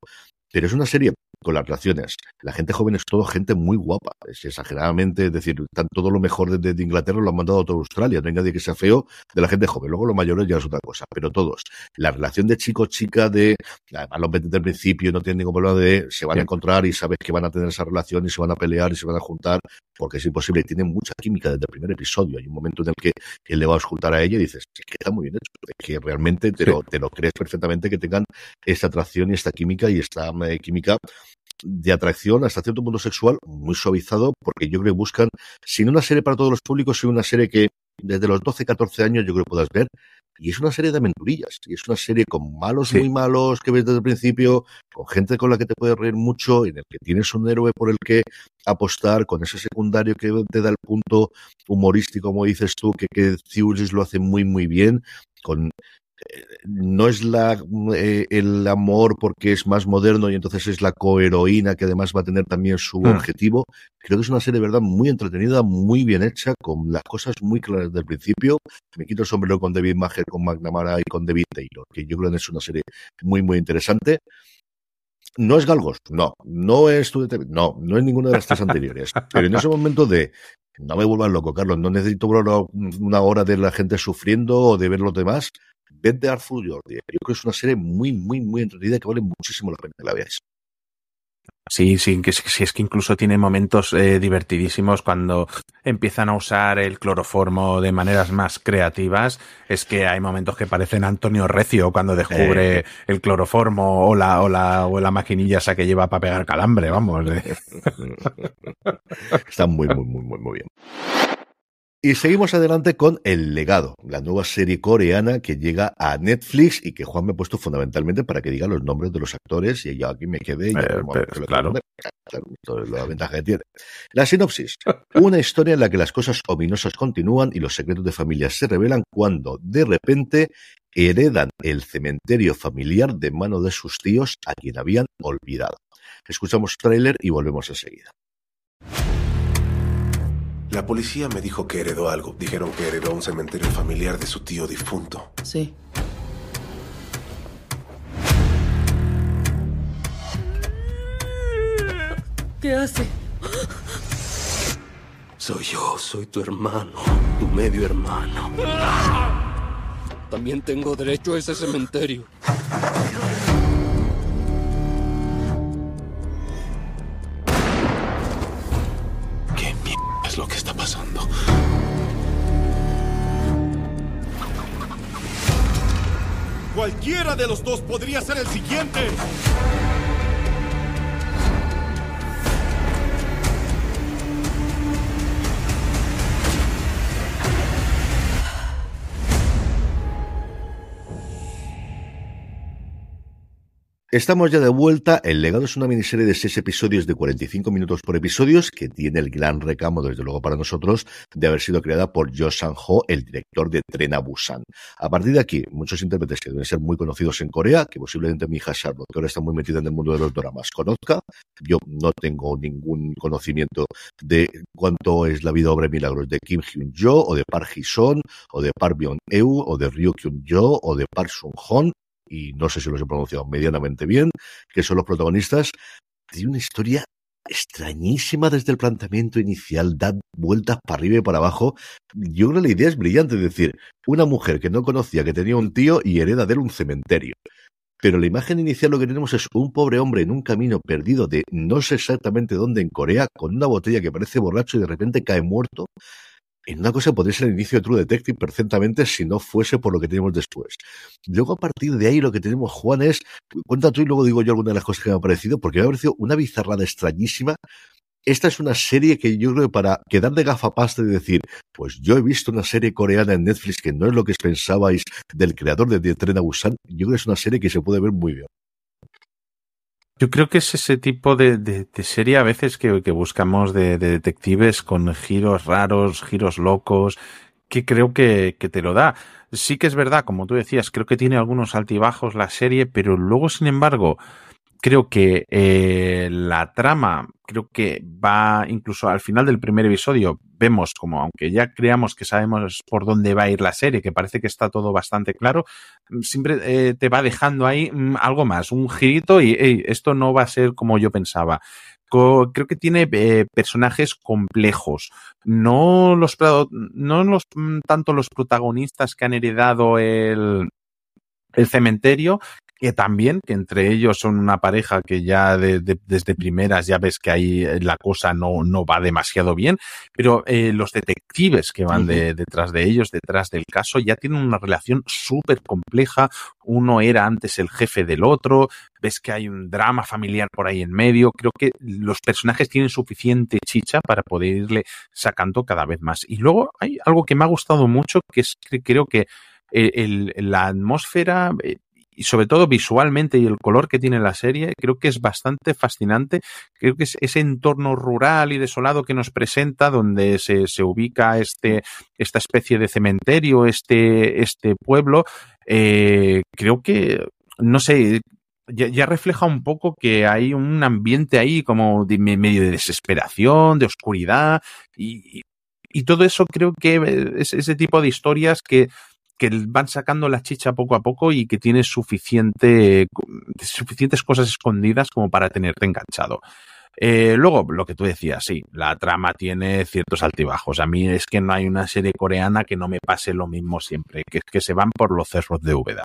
Pero es una serie con las relaciones. La gente joven es todo gente muy guapa. Es exageradamente, es decir, tan, todo lo mejor de, de Inglaterra lo han mandado a toda Australia. No hay nadie que sea feo de la gente joven. Luego los mayores ya es otra cosa. Pero todos. La relación de chico-chica de, además los desde el principio, no tienen ningún problema de se van a encontrar y sabes que van a tener esa relación y se van a pelear y se van a juntar porque es imposible. Tienen mucha química desde el primer episodio. Hay un momento en el que él le va a escultar a ella y dices, es que está muy bien hecho. Es que realmente te, lo, te lo crees perfectamente que tengan esta atracción y esta química y esta eh, química de atracción hasta cierto punto sexual muy suavizado porque yo creo que buscan sin una serie para todos los públicos sino una serie que desde los 12 14 años yo creo que puedas ver y es una serie de aventurillas y es una serie con malos
Sí.
muy malos que ves desde el principio con gente con la que te puedes reír mucho en el que tienes un héroe por el que apostar con ese secundario que te da el punto humorístico como dices tú que que lo hace muy muy bien con no es la, eh, el amor porque es más moderno y entonces es la coheroína que además va a tener también su
Hmm.
objetivo. Creo que es una serie de verdad muy entretenida, muy bien hecha, con las cosas muy claras del principio. Me quito el sombrero con David Maher, con McNamara y con David Taylor, que yo creo que es una serie muy, muy interesante. No es Galgos, no, no es tu no, no es ninguna de las tres anteriores. [LAUGHS] Pero en ese momento de no me vuelvas loco, Carlos, no necesito una hora de la gente sufriendo o de ver los demás. Ved de Arthur Jordi. Yo creo que es una serie muy, muy, muy entretenida que vale muchísimo la pena que la veáis.
Sí, sí, que, sí, es que incluso tiene momentos eh, divertidísimos cuando empiezan a usar el cloroformo de maneras más creativas. Es que hay momentos que parecen Antonio Recio cuando descubre
Eh.
el cloroformo o la, o la, o la maquinilla esa que lleva para pegar calambre, vamos. [LAUGHS]
Está muy, muy, muy, muy, muy bien. Y seguimos adelante con El Legado, la nueva serie coreana que llega a Netflix y que Juan me ha puesto fundamentalmente para que diga los nombres de los actores y yo aquí me quedé. y ya,
Eh, pero,
que
claro.
es la ventaja que tiene. La sinopsis. [LAUGHS] Una historia en la que las cosas ominosas continúan y los secretos de familia se revelan cuando, de repente, heredan el cementerio familiar de mano de sus tíos a quien habían olvidado. Escuchamos tráiler y volvemos enseguida.
La policía me dijo que heredó algo. Dijeron que heredó un cementerio familiar de su tío difunto.
Sí. ¿Qué hace?
Soy yo, soy tu hermano, tu medio hermano. También tengo derecho a ese cementerio.
Cualquiera de los dos podría ser el siguiente.
Estamos ya de vuelta. El legado es una miniserie de seis episodios de 45 minutos por episodios que tiene el gran recamo, desde luego para nosotros, de haber sido creada por Jo Sang-ho, el director de Tren a Busan. A partir de aquí, muchos intérpretes que deben ser muy conocidos en Corea, que posiblemente mi hija Charlotte, que ahora está muy metida en el mundo de los dramas, conozca. Yo no tengo ningún conocimiento de cuánto es la vida obra y milagros de Kim Hyun-jo, o de Park Ji-son, o de Park Byung-eun, o de Ryu Kyun-jo, o de Park Sung-hon y no sé si los he pronunciado medianamente bien, que son los protagonistas, tiene una historia extrañísima desde el planteamiento inicial, da vueltas para arriba y para abajo. Yo creo que la idea es brillante, es decir, una mujer que no conocía que tenía un tío y hereda de él un cementerio. Pero la imagen inicial lo que tenemos es un pobre hombre en un camino perdido de no sé exactamente dónde en Corea, con una botella que parece borracho y de repente cae muerto en una cosa podría ser el inicio de True Detective perfectamente si no fuese por lo que tenemos después. Luego, a partir de ahí, lo que tenemos, Juan, es, cuenta tú y luego digo yo alguna de las cosas que me ha parecido, porque me ha parecido una bizarrada extrañísima. Esta es una serie que yo creo que para quedar de gafapasta y decir, pues yo he visto una serie coreana en Netflix que no es lo que pensabais del creador de, de Tren Busan, yo creo que es una serie que se puede ver muy bien.
Yo creo que es ese tipo de, de, de serie a veces que, que buscamos de, de, detectives con giros raros, giros locos, que creo que, que, te lo da. Sí que es verdad, como tú decías, creo que tiene algunos altibajos la serie, pero luego, sin embargo, creo que eh, la trama, creo que va incluso al final del primer episodio, vemos como, aunque ya creamos que sabemos por dónde va a ir la serie, que parece que está todo bastante claro, siempre eh, te va dejando ahí mm, algo más, un girito y esto no va a ser como yo pensaba. Creo que tiene eh, personajes complejos. No los, no los, mm, tanto los protagonistas que han heredado el, el cementerio, que también, que entre ellos son una pareja que ya de, de, desde primeras ya ves que ahí la cosa no, no va demasiado bien, pero eh, los detectives que van de, detrás de ellos, detrás del caso, ya tienen una relación súper compleja. Uno era antes el jefe del otro, ves que hay un drama familiar por ahí en medio. Creo que los personajes tienen suficiente chicha para poder irle sacando cada vez más. Y luego hay algo que me ha gustado mucho, que es que creo que el, el, la atmósfera eh, y sobre todo visualmente y el color que tiene la serie, creo que es bastante fascinante. Creo que es ese entorno rural y desolado que nos presenta, donde se, se ubica este, esta especie de cementerio, este, este pueblo, eh, creo que, no sé, ya, refleja un poco que hay un ambiente ahí como de medio de desesperación, de oscuridad y, y todo eso creo que es ese tipo de historias que que van sacando la chicha poco a poco y que tiene suficiente, suficientes cosas escondidas como para tenerte enganchado. Eh, luego, lo que tú decías, sí, la trama tiene ciertos altibajos. A mí es que no hay una serie coreana que no me pase lo mismo siempre, que es que se van por los cerros de Úbeda.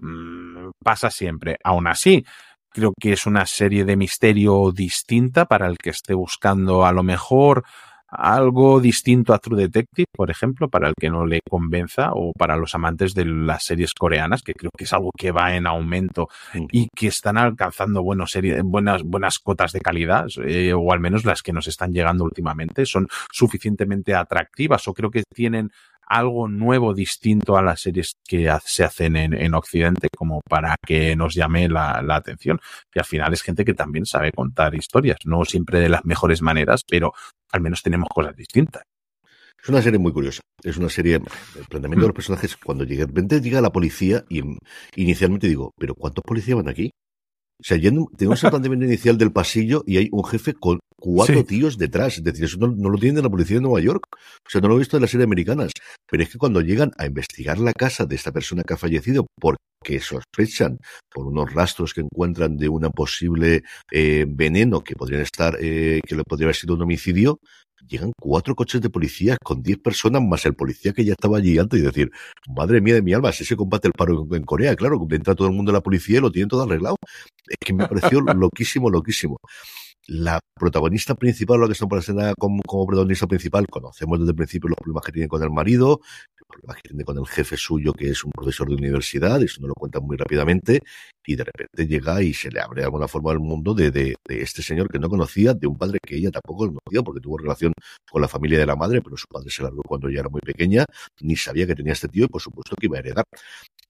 Mm, pasa siempre. Aún así, creo que es una serie de misterio distinta para el que esté buscando a lo mejor algo distinto a True Detective, por ejemplo, para el que no le convenza o para los amantes de las series coreanas, que creo que es algo que va en aumento y que están alcanzando buenos series, buenas, buenas cotas de calidad, eh, o al menos las que nos están llegando últimamente, son suficientemente atractivas o creo que tienen algo nuevo, distinto a las series que se hacen en, en Occidente, como para que nos llame la, la, atención. Y al final es gente que también sabe contar historias, no siempre de las mejores maneras, pero al menos tenemos cosas distintas.
Es una serie muy curiosa. Es una serie, el planteamiento de los personajes, cuando llega, de repente llega la policía y inicialmente digo, ¿pero cuántos policías van aquí? O sea, yendo, tenemos el planteamiento inicial del pasillo y hay un jefe con cuatro sí. tíos detrás. Es decir, eso no, no, lo tienen de la policía de Nueva York. O sea, no lo he visto de las series americanas. Pero es que cuando llegan a investigar la casa de esta persona que ha fallecido porque sospechan por unos rastros que encuentran de una posible eh, veneno que podrían estar, eh, que le podría haber sido un homicidio, llegan cuatro coches de policía con diez personas más el policía que ya estaba allí antes y decir, madre mía de mi alma, si se combate el paro en, en Corea, claro, entra todo el mundo de la policía y lo tienen todo arreglado. Es que me pareció [LAUGHS] loquísimo, loquísimo. La protagonista principal, lo que están presentando como, como protagonista principal, conocemos desde el principio los problemas que tiene con el marido, problemas que tiene con el jefe suyo, que es un profesor de universidad, eso no lo cuentan muy rápidamente, y de repente llega y se le abre de alguna forma el mundo de, de, de, este señor que no conocía, de un padre que ella tampoco conocía, porque tuvo relación con la familia de la madre, pero su padre se largó cuando ella era muy pequeña, ni sabía que tenía este tío y por supuesto que iba a heredar.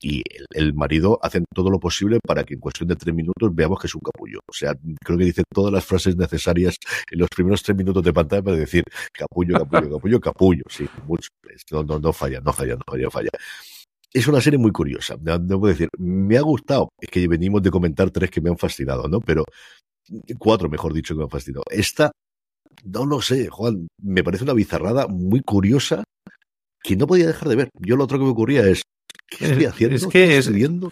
Y el, el, marido hacen todo lo posible para que en cuestión de tres minutos veamos que es un capullo. O sea, creo que dice todas las frases necesarias en los primeros tres minutos de pantalla para decir capullo, capullo, [LAUGHS] capullo, capullo. Sí, mucho. No, no, no falla, no falla, no falla, falla. Es una serie muy curiosa, debo decir. Me ha gustado, es que venimos de comentar tres que me han fascinado, ¿no? Pero cuatro, mejor dicho, que me han fascinado. Esta, no lo sé, Juan, me parece una bizarrada muy curiosa que no podía dejar de ver. Yo lo otro que me ocurría es, ¿qué estoy haciendo?
Es que
¿Qué
es?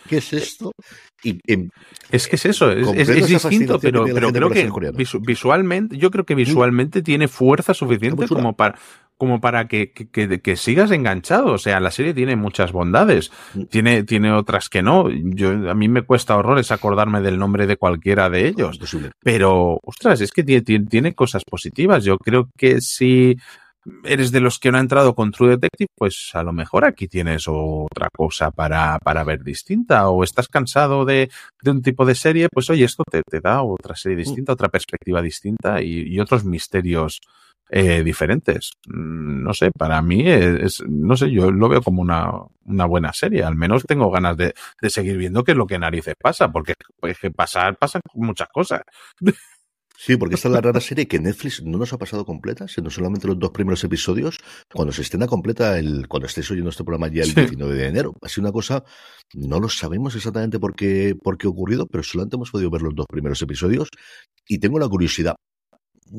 ¿Qué es esto? Y, em,
es que es eso, es, es, es distinto, pero, que pero creo que visu, visualmente, yo creo que visualmente mm. tiene fuerza suficiente como para como para que, que, que, sigas enganchado. O sea, la serie tiene muchas bondades. Tiene, tiene otras que no. Yo, a mí me cuesta horrores acordarme del nombre de cualquiera de ellos. Pero, ostras, es que tiene, tiene cosas positivas. Yo creo que si eres de los que no ha entrado con True Detective, pues a lo mejor aquí tienes otra cosa para, para ver distinta. O estás cansado de, de un tipo de serie, pues oye, esto te, te da otra serie distinta, otra perspectiva distinta y, y otros misterios eh, diferentes. No sé, para mí es, no sé, yo lo veo como una, una buena serie. Al menos tengo ganas de, de seguir viendo qué es lo que narices pasa, porque pues, que pasar, pasan muchas cosas.
Sí, porque esta es la rara serie que Netflix no nos ha pasado completa, sino solamente los dos primeros episodios. Cuando se estrena completa, el, cuando estés oyendo este programa ya el sí. 19 de enero. Ha sido una cosa, no lo sabemos exactamente por qué, por qué ha ocurrido, pero solamente hemos podido ver los dos primeros episodios. Y tengo la curiosidad.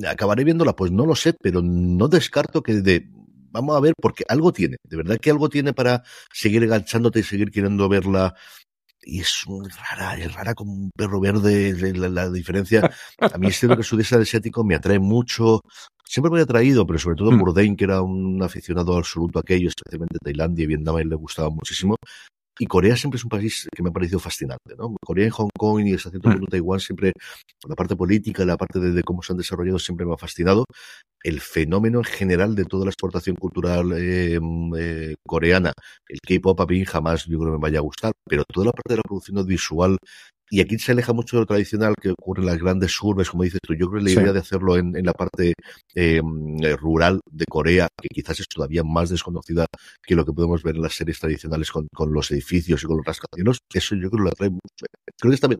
¿Acabaré viéndola? Pues no lo sé, pero no descarto que de, vamos a ver, porque algo tiene, de verdad que algo tiene para seguir enganchándote y seguir queriendo verla. Y es muy rara, es rara como un perro verde, la, la diferencia. A mí este lo que sudeste asiático me atrae mucho. Siempre me ha atraído, pero sobre todo Bourdain, que era un aficionado absoluto a aquello, especialmente Tailandia y Vietnam, a él le gustaba muchísimo. Y Corea siempre es un país que me ha parecido fascinante, ¿no? Corea y Hong Kong y hasta cierto punto Taiwán siempre, la parte política, la parte de, de, cómo se han desarrollado siempre me ha fascinado. El fenómeno en general de toda la exportación cultural eh, eh, coreana, el K-pop a mí jamás yo creo que me vaya a gustar, pero toda la parte de la producción visual y aquí se aleja mucho de lo tradicional que ocurre en las grandes urbes, como dices tú. Yo creo que la idea sí. de hacerlo en, en la parte eh, rural de Corea, que quizás es todavía más desconocida que lo que podemos ver en las series tradicionales con, con los edificios y con los rascacielos, eso yo creo que lo atrae mucho. Creo que está bien.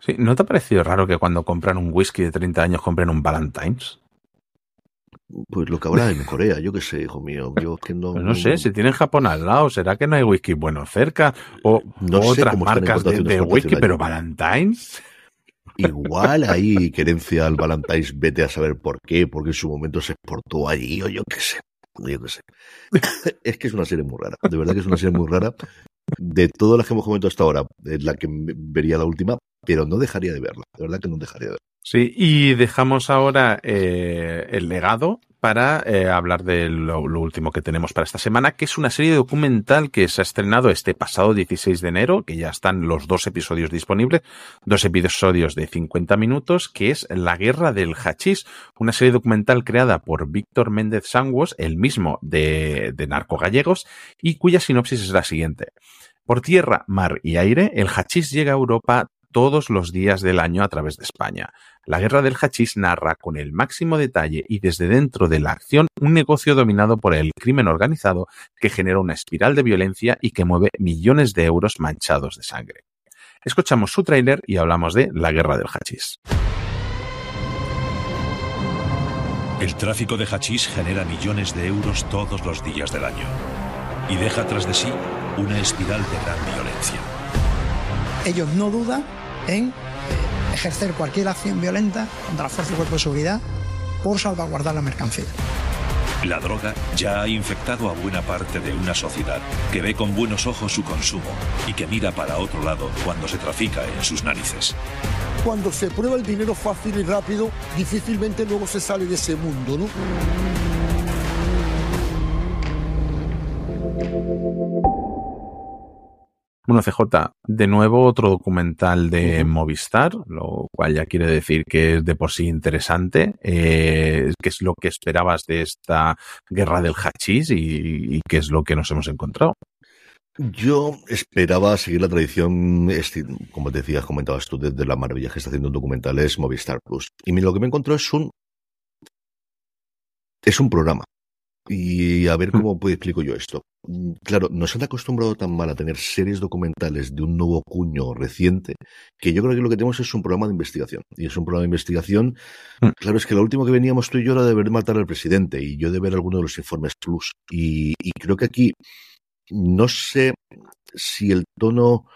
Sí, ¿No te ha parecido raro que cuando compran un whisky de 30 años compren un Valentine's?
Pues lo que habrá en Corea, yo qué sé, hijo mío. Yo que no,
pues no sé, si tienen Japón al lado, ¿será que no hay whisky bueno cerca? O
no
otras marcas de, de whisky, pero Valentine's.
Igual [LAUGHS] hay querencia al Valentine's, vete a saber por qué, porque en su momento se exportó allí, o yo qué sé, yo qué sé. [LAUGHS] es que es una serie muy rara, de verdad que es una serie muy rara. De todas las que hemos comentado hasta ahora, es la que vería la última, pero no dejaría de verla, de verdad que no dejaría de verla.
Sí, y dejamos ahora eh, el legado para eh, hablar de lo, último que tenemos para esta semana, que es una serie documental que se ha estrenado este pasado 16 de enero, que ya están los dos episodios disponibles, dos episodios de 50 minutos, que es La Guerra del Hachís, una serie documental creada por Víctor Méndez Sanguos, el mismo de, de Narco Gallegos, y cuya sinopsis es la siguiente. Por tierra, mar y aire, el hachís llega a Europa todos los días del año a través de España. La guerra del hachís narra con el máximo detalle y desde dentro de la acción un negocio dominado por el crimen organizado que genera una espiral de violencia y que mueve millones de euros manchados de sangre. Escuchamos su tráiler y hablamos de la guerra del hachís.
El tráfico de hachís genera millones de euros todos los días del año y deja tras de sí una espiral de gran violencia.
Ellos no dudan en ejercer cualquier acción violenta contra la fuerza y cuerpo de seguridad por salvaguardar la mercancía.
La droga ya ha infectado a buena parte de una sociedad que ve con buenos ojos su consumo y que mira para otro lado cuando se trafica en sus narices.
Cuando se prueba el dinero fácil y rápido, difícilmente luego se sale de ese mundo, ¿no?
Bueno, CJ, de nuevo otro documental de uh -huh. Movistar, lo cual ya quiere decir que es de por sí interesante. Eh, ¿Qué es lo que esperabas de esta guerra del hachís y, y qué es lo que nos hemos encontrado?
Yo esperaba seguir la tradición, como te decías, comentabas tú, de, de la maravilla que está haciendo documentales Movistar Plus. Y lo que me encontró es un. Es un programa. Y a ver cómo pues, explico yo esto. Mm, claro, nos han acostumbrado tan mal a tener series documentales de un nuevo cuño reciente que yo creo que lo que tenemos es un programa de investigación. Y es un programa de investigación.
Mm.
Claro, es que lo último que veníamos tú y yo era de ver matar al presidente y yo de ver alguno de los informes plus. Y, y creo que aquí no sé si el tono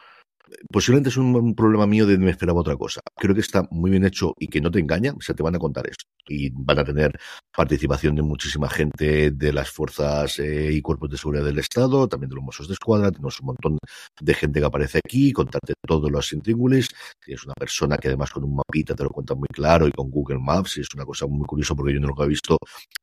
posiblemente es un, problema mío de me esperaba otra cosa. Creo que está muy bien hecho y que no te engaña, o sea, te van a contar esto. Y van a tener participación de muchísima gente de las fuerzas eh, y cuerpos de seguridad del Estado, también de los Mossos de Escuadra, tenemos un montón de gente que aparece aquí, contarte todos los intríngulis. Tienes una persona que además con un mapita te lo cuenta muy claro y con Google Maps, y es una cosa muy curiosa porque yo nunca he visto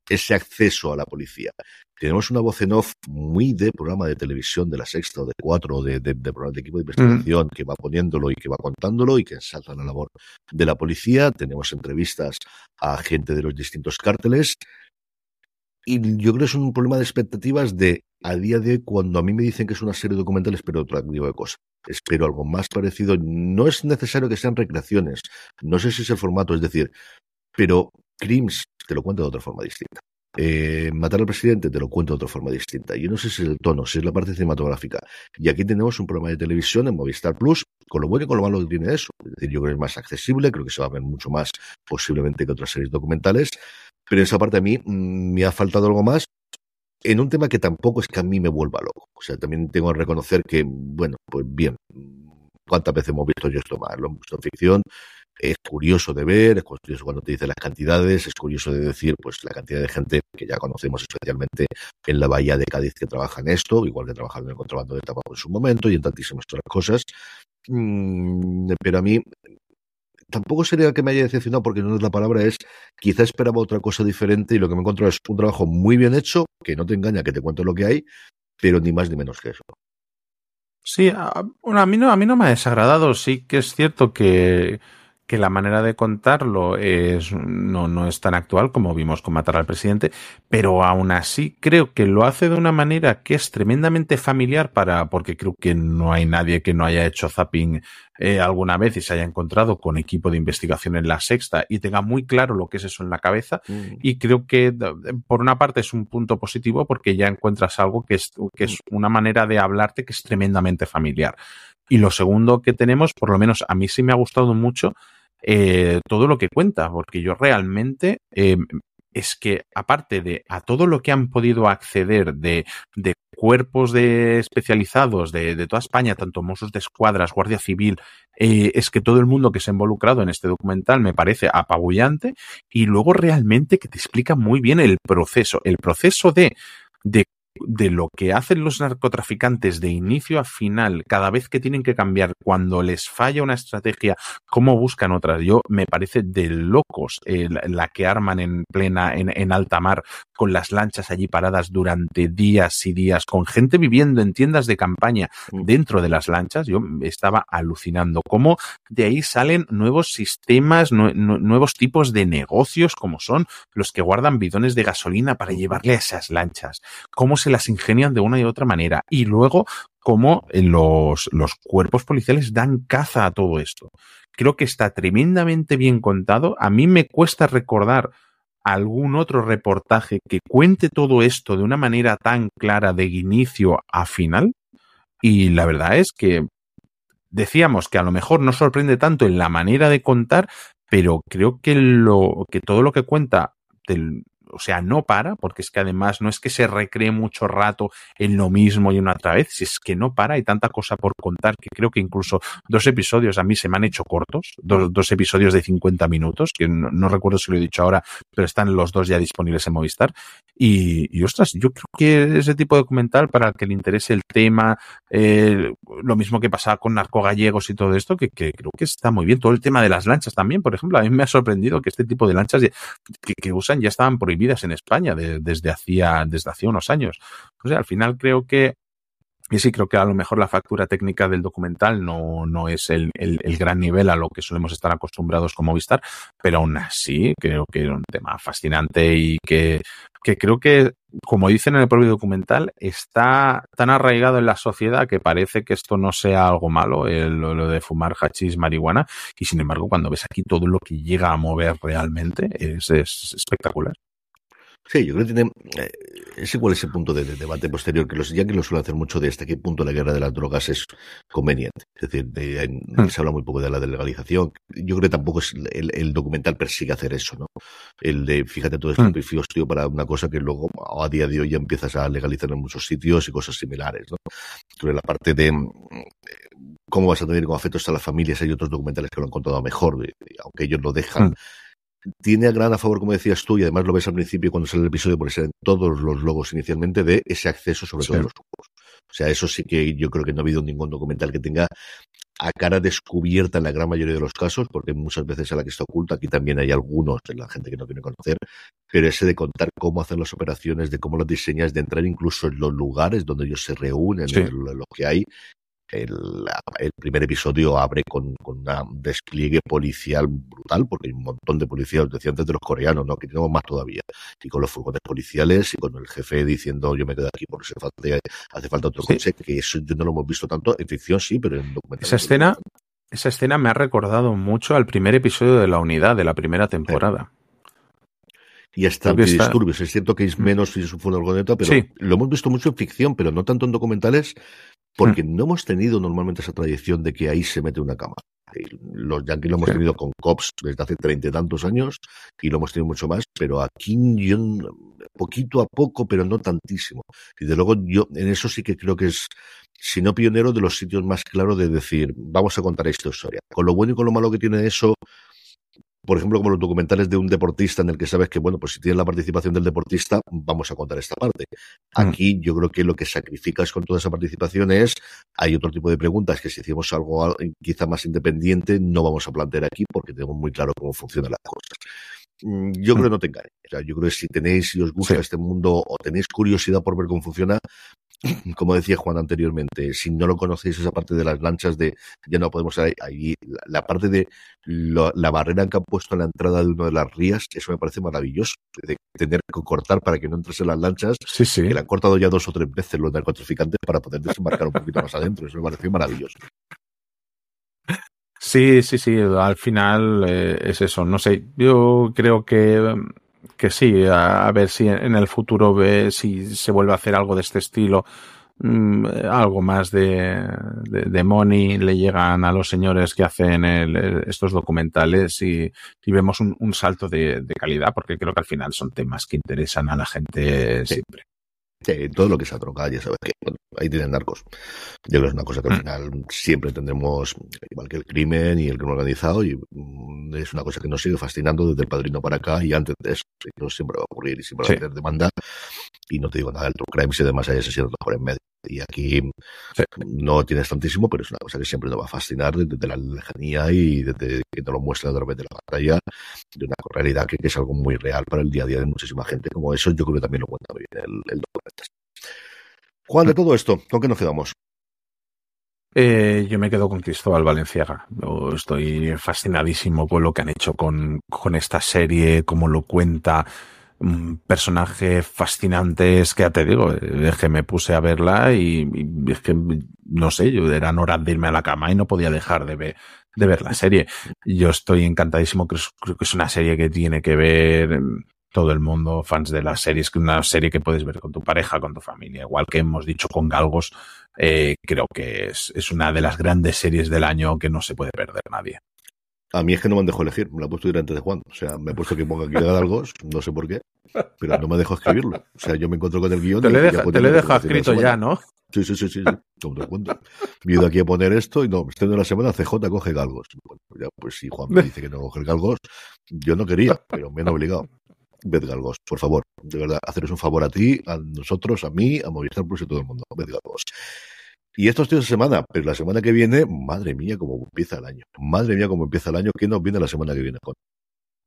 ese acceso a la policía. Tenemos una voz en off muy de programa de televisión de la sexta o de cuatro, de, de, de programa de equipo de investigación, que va poniéndolo y que va contándolo y que ensalza la labor de la policía. Tenemos entrevistas a gente de los distintos cárteles. Y yo creo que es un problema de expectativas de a día de hoy, cuando a mí me dicen que es una serie documental, espero otro tipo de cosa. Espero algo más parecido. No es necesario que sean recreaciones. No sé si es el formato, es decir, pero Crims te lo cuento de otra forma distinta. Eh, matar al presidente te lo cuento de otra forma distinta. Yo no sé si es el tono, si es la parte cinematográfica. Y aquí tenemos un programa de televisión en Movistar Plus, con lo bueno y con lo malo que tiene eso. Es decir, yo creo que es más accesible, creo que se va a ver mucho más posiblemente que otras series documentales. Pero esa parte a mí mm, me ha faltado algo más en un tema que tampoco es que a mí me vuelva loco. O sea, también tengo que reconocer que, bueno, pues bien, ¿cuántas veces hemos visto yo esto más? Lo hemos visto en ficción, es curioso de ver, es curioso cuando te dice las cantidades, es curioso de decir pues la cantidad de gente que ya conocemos especialmente en la bahía de Cádiz que trabaja en esto, igual que trabajaron en el contrabando de tabaco en su momento y en tantísimas otras cosas. Mm, pero a mí tampoco sería que me haya decepcionado porque no es la palabra, es quizá esperaba otra cosa diferente y lo que me encontrado es un trabajo muy bien hecho, que no te engaña, que te cuento lo que hay, pero ni más ni menos que eso.
Sí, a, a mí no, a mí no me ha desagradado. Sí que es cierto que, que la manera de contarlo es, no, no es tan actual como vimos con Matar al Presidente, pero aún así creo que lo hace de una manera que es tremendamente familiar para, porque creo que no hay nadie que no haya hecho zapping eh, alguna vez y se haya encontrado con equipo de investigación en la sexta y tenga muy claro lo que es eso en la cabeza.
Mm.
Y creo que por una parte es un punto positivo porque ya encuentras algo que es, que es una manera de hablarte que es tremendamente familiar. Y lo segundo que tenemos, por lo menos a mí sí me ha gustado mucho, eh, todo lo que cuenta, porque yo realmente eh, es que aparte de a todo lo que han podido acceder de, de cuerpos de especializados de, de, toda España, tanto Mossos de Escuadras, Guardia Civil, eh, es que todo el mundo que se ha involucrado en este documental me parece apabullante y luego realmente que te explica muy bien el proceso, el proceso de, de de lo que hacen los narcotraficantes de inicio a final, cada vez que tienen que cambiar, cuando les falla una estrategia, cómo buscan otras. Yo me parece de locos eh, la que arman en plena, en, en, alta mar, con las lanchas allí paradas durante días y días, con gente viviendo en tiendas de campaña dentro de las lanchas. Yo estaba alucinando cómo de ahí salen nuevos sistemas, nu nuevos tipos de negocios, como son los que guardan bidones de gasolina para llevarle a esas lanchas. Cómo se las ingenian de una y otra manera. Y luego, cómo los, los cuerpos policiales dan caza a todo esto. Creo que está tremendamente bien contado. A mí me cuesta recordar algún otro reportaje que cuente todo esto de una manera tan clara de inicio a final. Y la verdad es que decíamos que a lo mejor no sorprende tanto en la manera de contar, pero creo que lo que todo lo que cuenta del, o sea, no para, porque es que además no es que se recree mucho rato en lo mismo y una otra vez, si es que no para, hay tanta cosa por contar que creo que incluso dos episodios a mí se me han hecho cortos, dos, dos episodios de 50 minutos, que no, recuerdo si lo he dicho ahora, pero están los dos ya disponibles en Movistar. Y, y ostras, yo creo que ese tipo de documental para el que le interese el tema, eh, lo mismo que pasaba con narcogallegos y todo esto, que, que, creo que está muy bien. Todo el tema de las lanchas también, por ejemplo, a mí me ha sorprendido que este tipo de lanchas que, que usan ya estaban prohibidas en España de, desde hacía desde hacía unos años. O sea, al final creo que y sí, creo que a lo mejor la factura técnica del documental no, no es el, el, gran nivel a lo que solemos estar acostumbrados como Movistar, pero aún así creo que era un tema fascinante y que, que creo que, como dicen en el propio documental, está tan arraigado en la sociedad que parece que esto no sea algo malo, el, lo de fumar hachís, marihuana, y sin embargo cuando ves aquí todo lo que llega a mover realmente es espectacular.
Sí, yo creo que tiene. Eh, es igual ese punto de, de debate posterior, que los ya que lo suele hacer mucho de hasta qué punto la guerra de las drogas es conveniente. Es decir, de, en-
Hmm.
se habla muy poco de la legalización. Yo creo que tampoco es el, el documental persigue hacer eso, ¿no? El de, fíjate, todo
Hmm.
sacrificio tío, para una cosa que luego a día de hoy ya empiezas a legalizar en muchos sitios y cosas similares, ¿no? Sobre la parte de mm, cómo vas a tener con afectos a las familias, hay otros documentales que lo han contado mejor, de- aunque ellos lo dejan.
Mm.
Tiene a gran a favor, como decías tú, y además lo ves al principio cuando sale el episodio, porque salen todos los logos inicialmente, de ese acceso sobre
Sí.
todo a los juegos. O sea, eso sí que yo creo que no ha habido ningún documental que tenga a cara descubierta en la gran mayoría de los casos, porque muchas veces a la que está oculta, aquí también hay algunos de la gente que no quiere conocer, pero ese de contar cómo hacen las operaciones, de cómo las diseñas, de entrar incluso en los lugares donde ellos se reúnen,
Sí.
en lo, lo que hay. El, el primer episodio abre con, con un despliegue policial brutal, porque hay un montón de policías, decía antes de los coreanos, ¿no? que tenemos más todavía, y con los furgones policiales y con el jefe diciendo yo me quedo aquí porque falta- hace falta otro
Sí.
coche, que eso yo no lo hemos visto tanto, en ficción sí, pero en documentales.
Esa escena, esa escena me ha recordado mucho al primer episodio de la unidad de la primera temporada.
y hasta antidisturbios. Es cierto que es menos si es un furgoneta, pero
Sí.
lo hemos visto mucho en ficción, pero no tanto en documentales, porque no hemos tenido normalmente esa tradición de que ahí se mete una cama. Y Los yankees lo hemos tenido con cops desde hace treinta y tantos años y lo hemos tenido mucho más, pero aquí yo, poquito a poco, pero no tantísimo. Y de luego yo en eso sí que creo que es, si no pionero, de los sitios más claros de decir, vamos a contar esta historia. Con lo bueno y con lo malo que tiene eso, por ejemplo, como los documentales de un deportista en el que sabes que, bueno, pues si tienes la participación del deportista, vamos a contar esta parte. Aquí yo creo que lo que sacrificas con toda esa participación es, hay otro tipo de preguntas que si hacemos algo al- quizá más independiente, no vamos a plantear aquí porque tenemos muy claro cómo funcionan las cosas. Mm, Yo creo que no te engañes. O sea, yo creo que si tenéis, si os gusta
Sí.
este mundo o tenéis curiosidad por ver cómo funciona, [COUGHS] como decía Juan anteriormente, si no lo conocéis, esa parte de las lanchas de ya no podemos ahí, ahí la, la parte de lo- la barrera que han puesto en la entrada de una de las rías, eso me parece maravilloso, de tener que cortar para que no entres en las lanchas,
Sí, sí.
que la han cortado ya dos o tres veces los narcotraficantes para poder desembarcar un poquito más adentro, eso me pareció maravilloso.
Sí, sí, sí, al final eh, es eso, no sé, yo creo que, que sí, a, a ver si en el futuro ve si se vuelve a hacer algo de este estilo, mm, algo más de, de, de money le llegan a los señores que hacen el- estos documentales y, y vemos un, un salto de, de calidad, porque creo que al final son temas que interesan a la gente siempre.
Sí, todo lo que sea droga, ya sabes que bueno, ahí tienen narcos. Yo creo que es una cosa que al final siempre tendremos, igual que el crimen y el crimen organizado, y mm, es una cosa que nos sigue fascinando desde el padrino para acá y antes de eso. Sí, no siempre va a ocurrir y siempre va
Sí.
a tener demanda. Y no te digo nada del true crime si además hay asesinos por en medio. Y aquí no tienes tantísimo, pero es una cosa que siempre nos va a fascinar desde, la lejanía y desde que te lo muestran a través de la pantalla, de una realidad que, que es algo muy real para el día a día de muchísima gente. Como eso, yo creo que también lo cuenta muy bien el, el documental. Juan, de todo esto, ¿con qué nos quedamos?
Eh, yo me quedo con Cristóbal Valenciaga. Yo estoy fascinadísimo con lo que han hecho con, con esta serie, cómo lo cuenta. Un personaje fascinante, es que ya te digo, es que me puse a verla y, y es que, no sé, yo eran horas de irme a la cama y no podía dejar de ver, de ver la serie. Yo estoy encantadísimo, creo, creo que es una serie que tiene que ver mm, todo el mundo, fans de las series, que una serie que puedes ver con tu pareja, con tu familia, igual que hemos dicho con Galgos, eh, creo que es, es una de las grandes series del año que no se puede perder nadie.
A mí es que no me han dejado elegir, me la he puesto delante de Juan. O sea, me he puesto que ponga aquí algo, no sé por qué, pero no me dejo escribirlo. O sea, yo me encuentro con el guion.
Te
y
le
aquí
deja-
a poner
te le
lo que
deja
tiene la
escrito ya, ¿no?
Sí, sí, sí, sí, sí. Como te cuento. Me he ido aquí a poner esto y no, estoy de la semana, CJ coge galgos. Bueno, ya, pues si Juan me [LAUGHS] dice que no coge galgos, yo no quería, pero me han obligado. Ved galgos, por favor. De verdad, haceros un favor a ti, a nosotros, a mí, a Movistar Plus y a todo el mundo. Ved galgos. Y esto es esta semana, pero la semana que viene, madre mía, cómo empieza el año. Madre mía, cómo empieza el año. ¿Qué nos viene la semana que viene?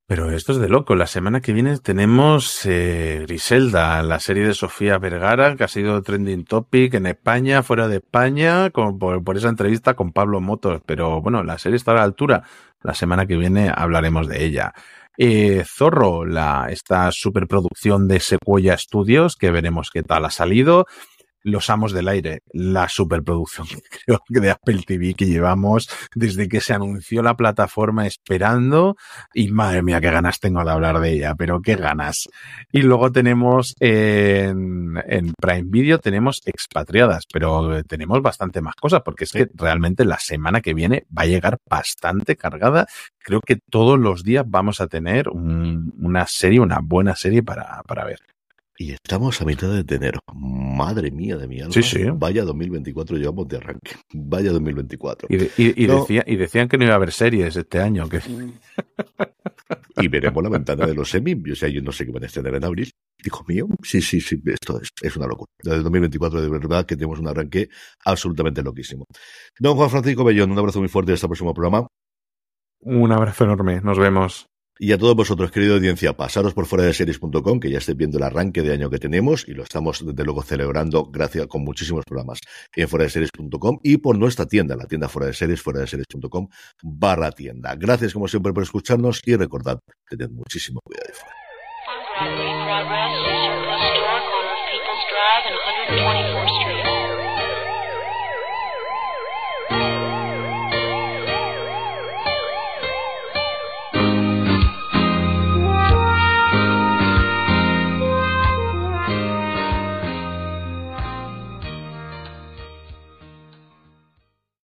Pero esto es de loco. La semana que viene tenemos eh, Griselda, la serie de Sofía Vergara, que ha sido trending topic en España, fuera de España, con- por, por esa entrevista con Pablo Motos. Pero bueno, la serie está a la altura. La semana que viene hablaremos de ella. Eh, Zorro, la, esta superproducción de Sequoia Studios, que veremos qué tal ha salido. Los Amos del Aire, la superproducción [LAUGHS] creo que de Apple TV que llevamos desde que se anunció la plataforma esperando y madre mía qué ganas tengo de hablar de ella, pero qué ganas. Y luego tenemos en, en Prime Video tenemos expatriadas, pero tenemos bastante más cosas porque es que realmente la semana que viene va a llegar bastante cargada. Creo que todos los días vamos a tener un- una serie, una buena serie para, para ver.
Y estamos a mitad de enero. Madre mía de mi alma.
Sí, sí.
Vaya 2024 llevamos de arranque. Vaya 2024.
Y, de- y- y
No.
decía- y decían que no iba a haber series este año. Que...
Y veremos la ventana de los semi. O sea, yo no sé qué van a estrenar en abril. Hijo mío, sí, sí, sí, esto es, es una locura. Desde 2024 de verdad que tenemos un arranque absolutamente loquísimo. Don Juan Francisco Bellón, un abrazo muy fuerte hasta el próximo programa.
Un abrazo enorme. Nos vemos.
Y a todos vosotros, querida audiencia, pasaros por fuera de series.com, que ya estéis viendo el arranque de año que tenemos y lo estamos desde luego celebrando gracias con muchísimos programas en fuera de series.com y por nuestra tienda, la tienda fuera de series, fuera de series.com barra tienda. Gracias como siempre por escucharnos y recordad, tened muchísimo cuidado de fuera.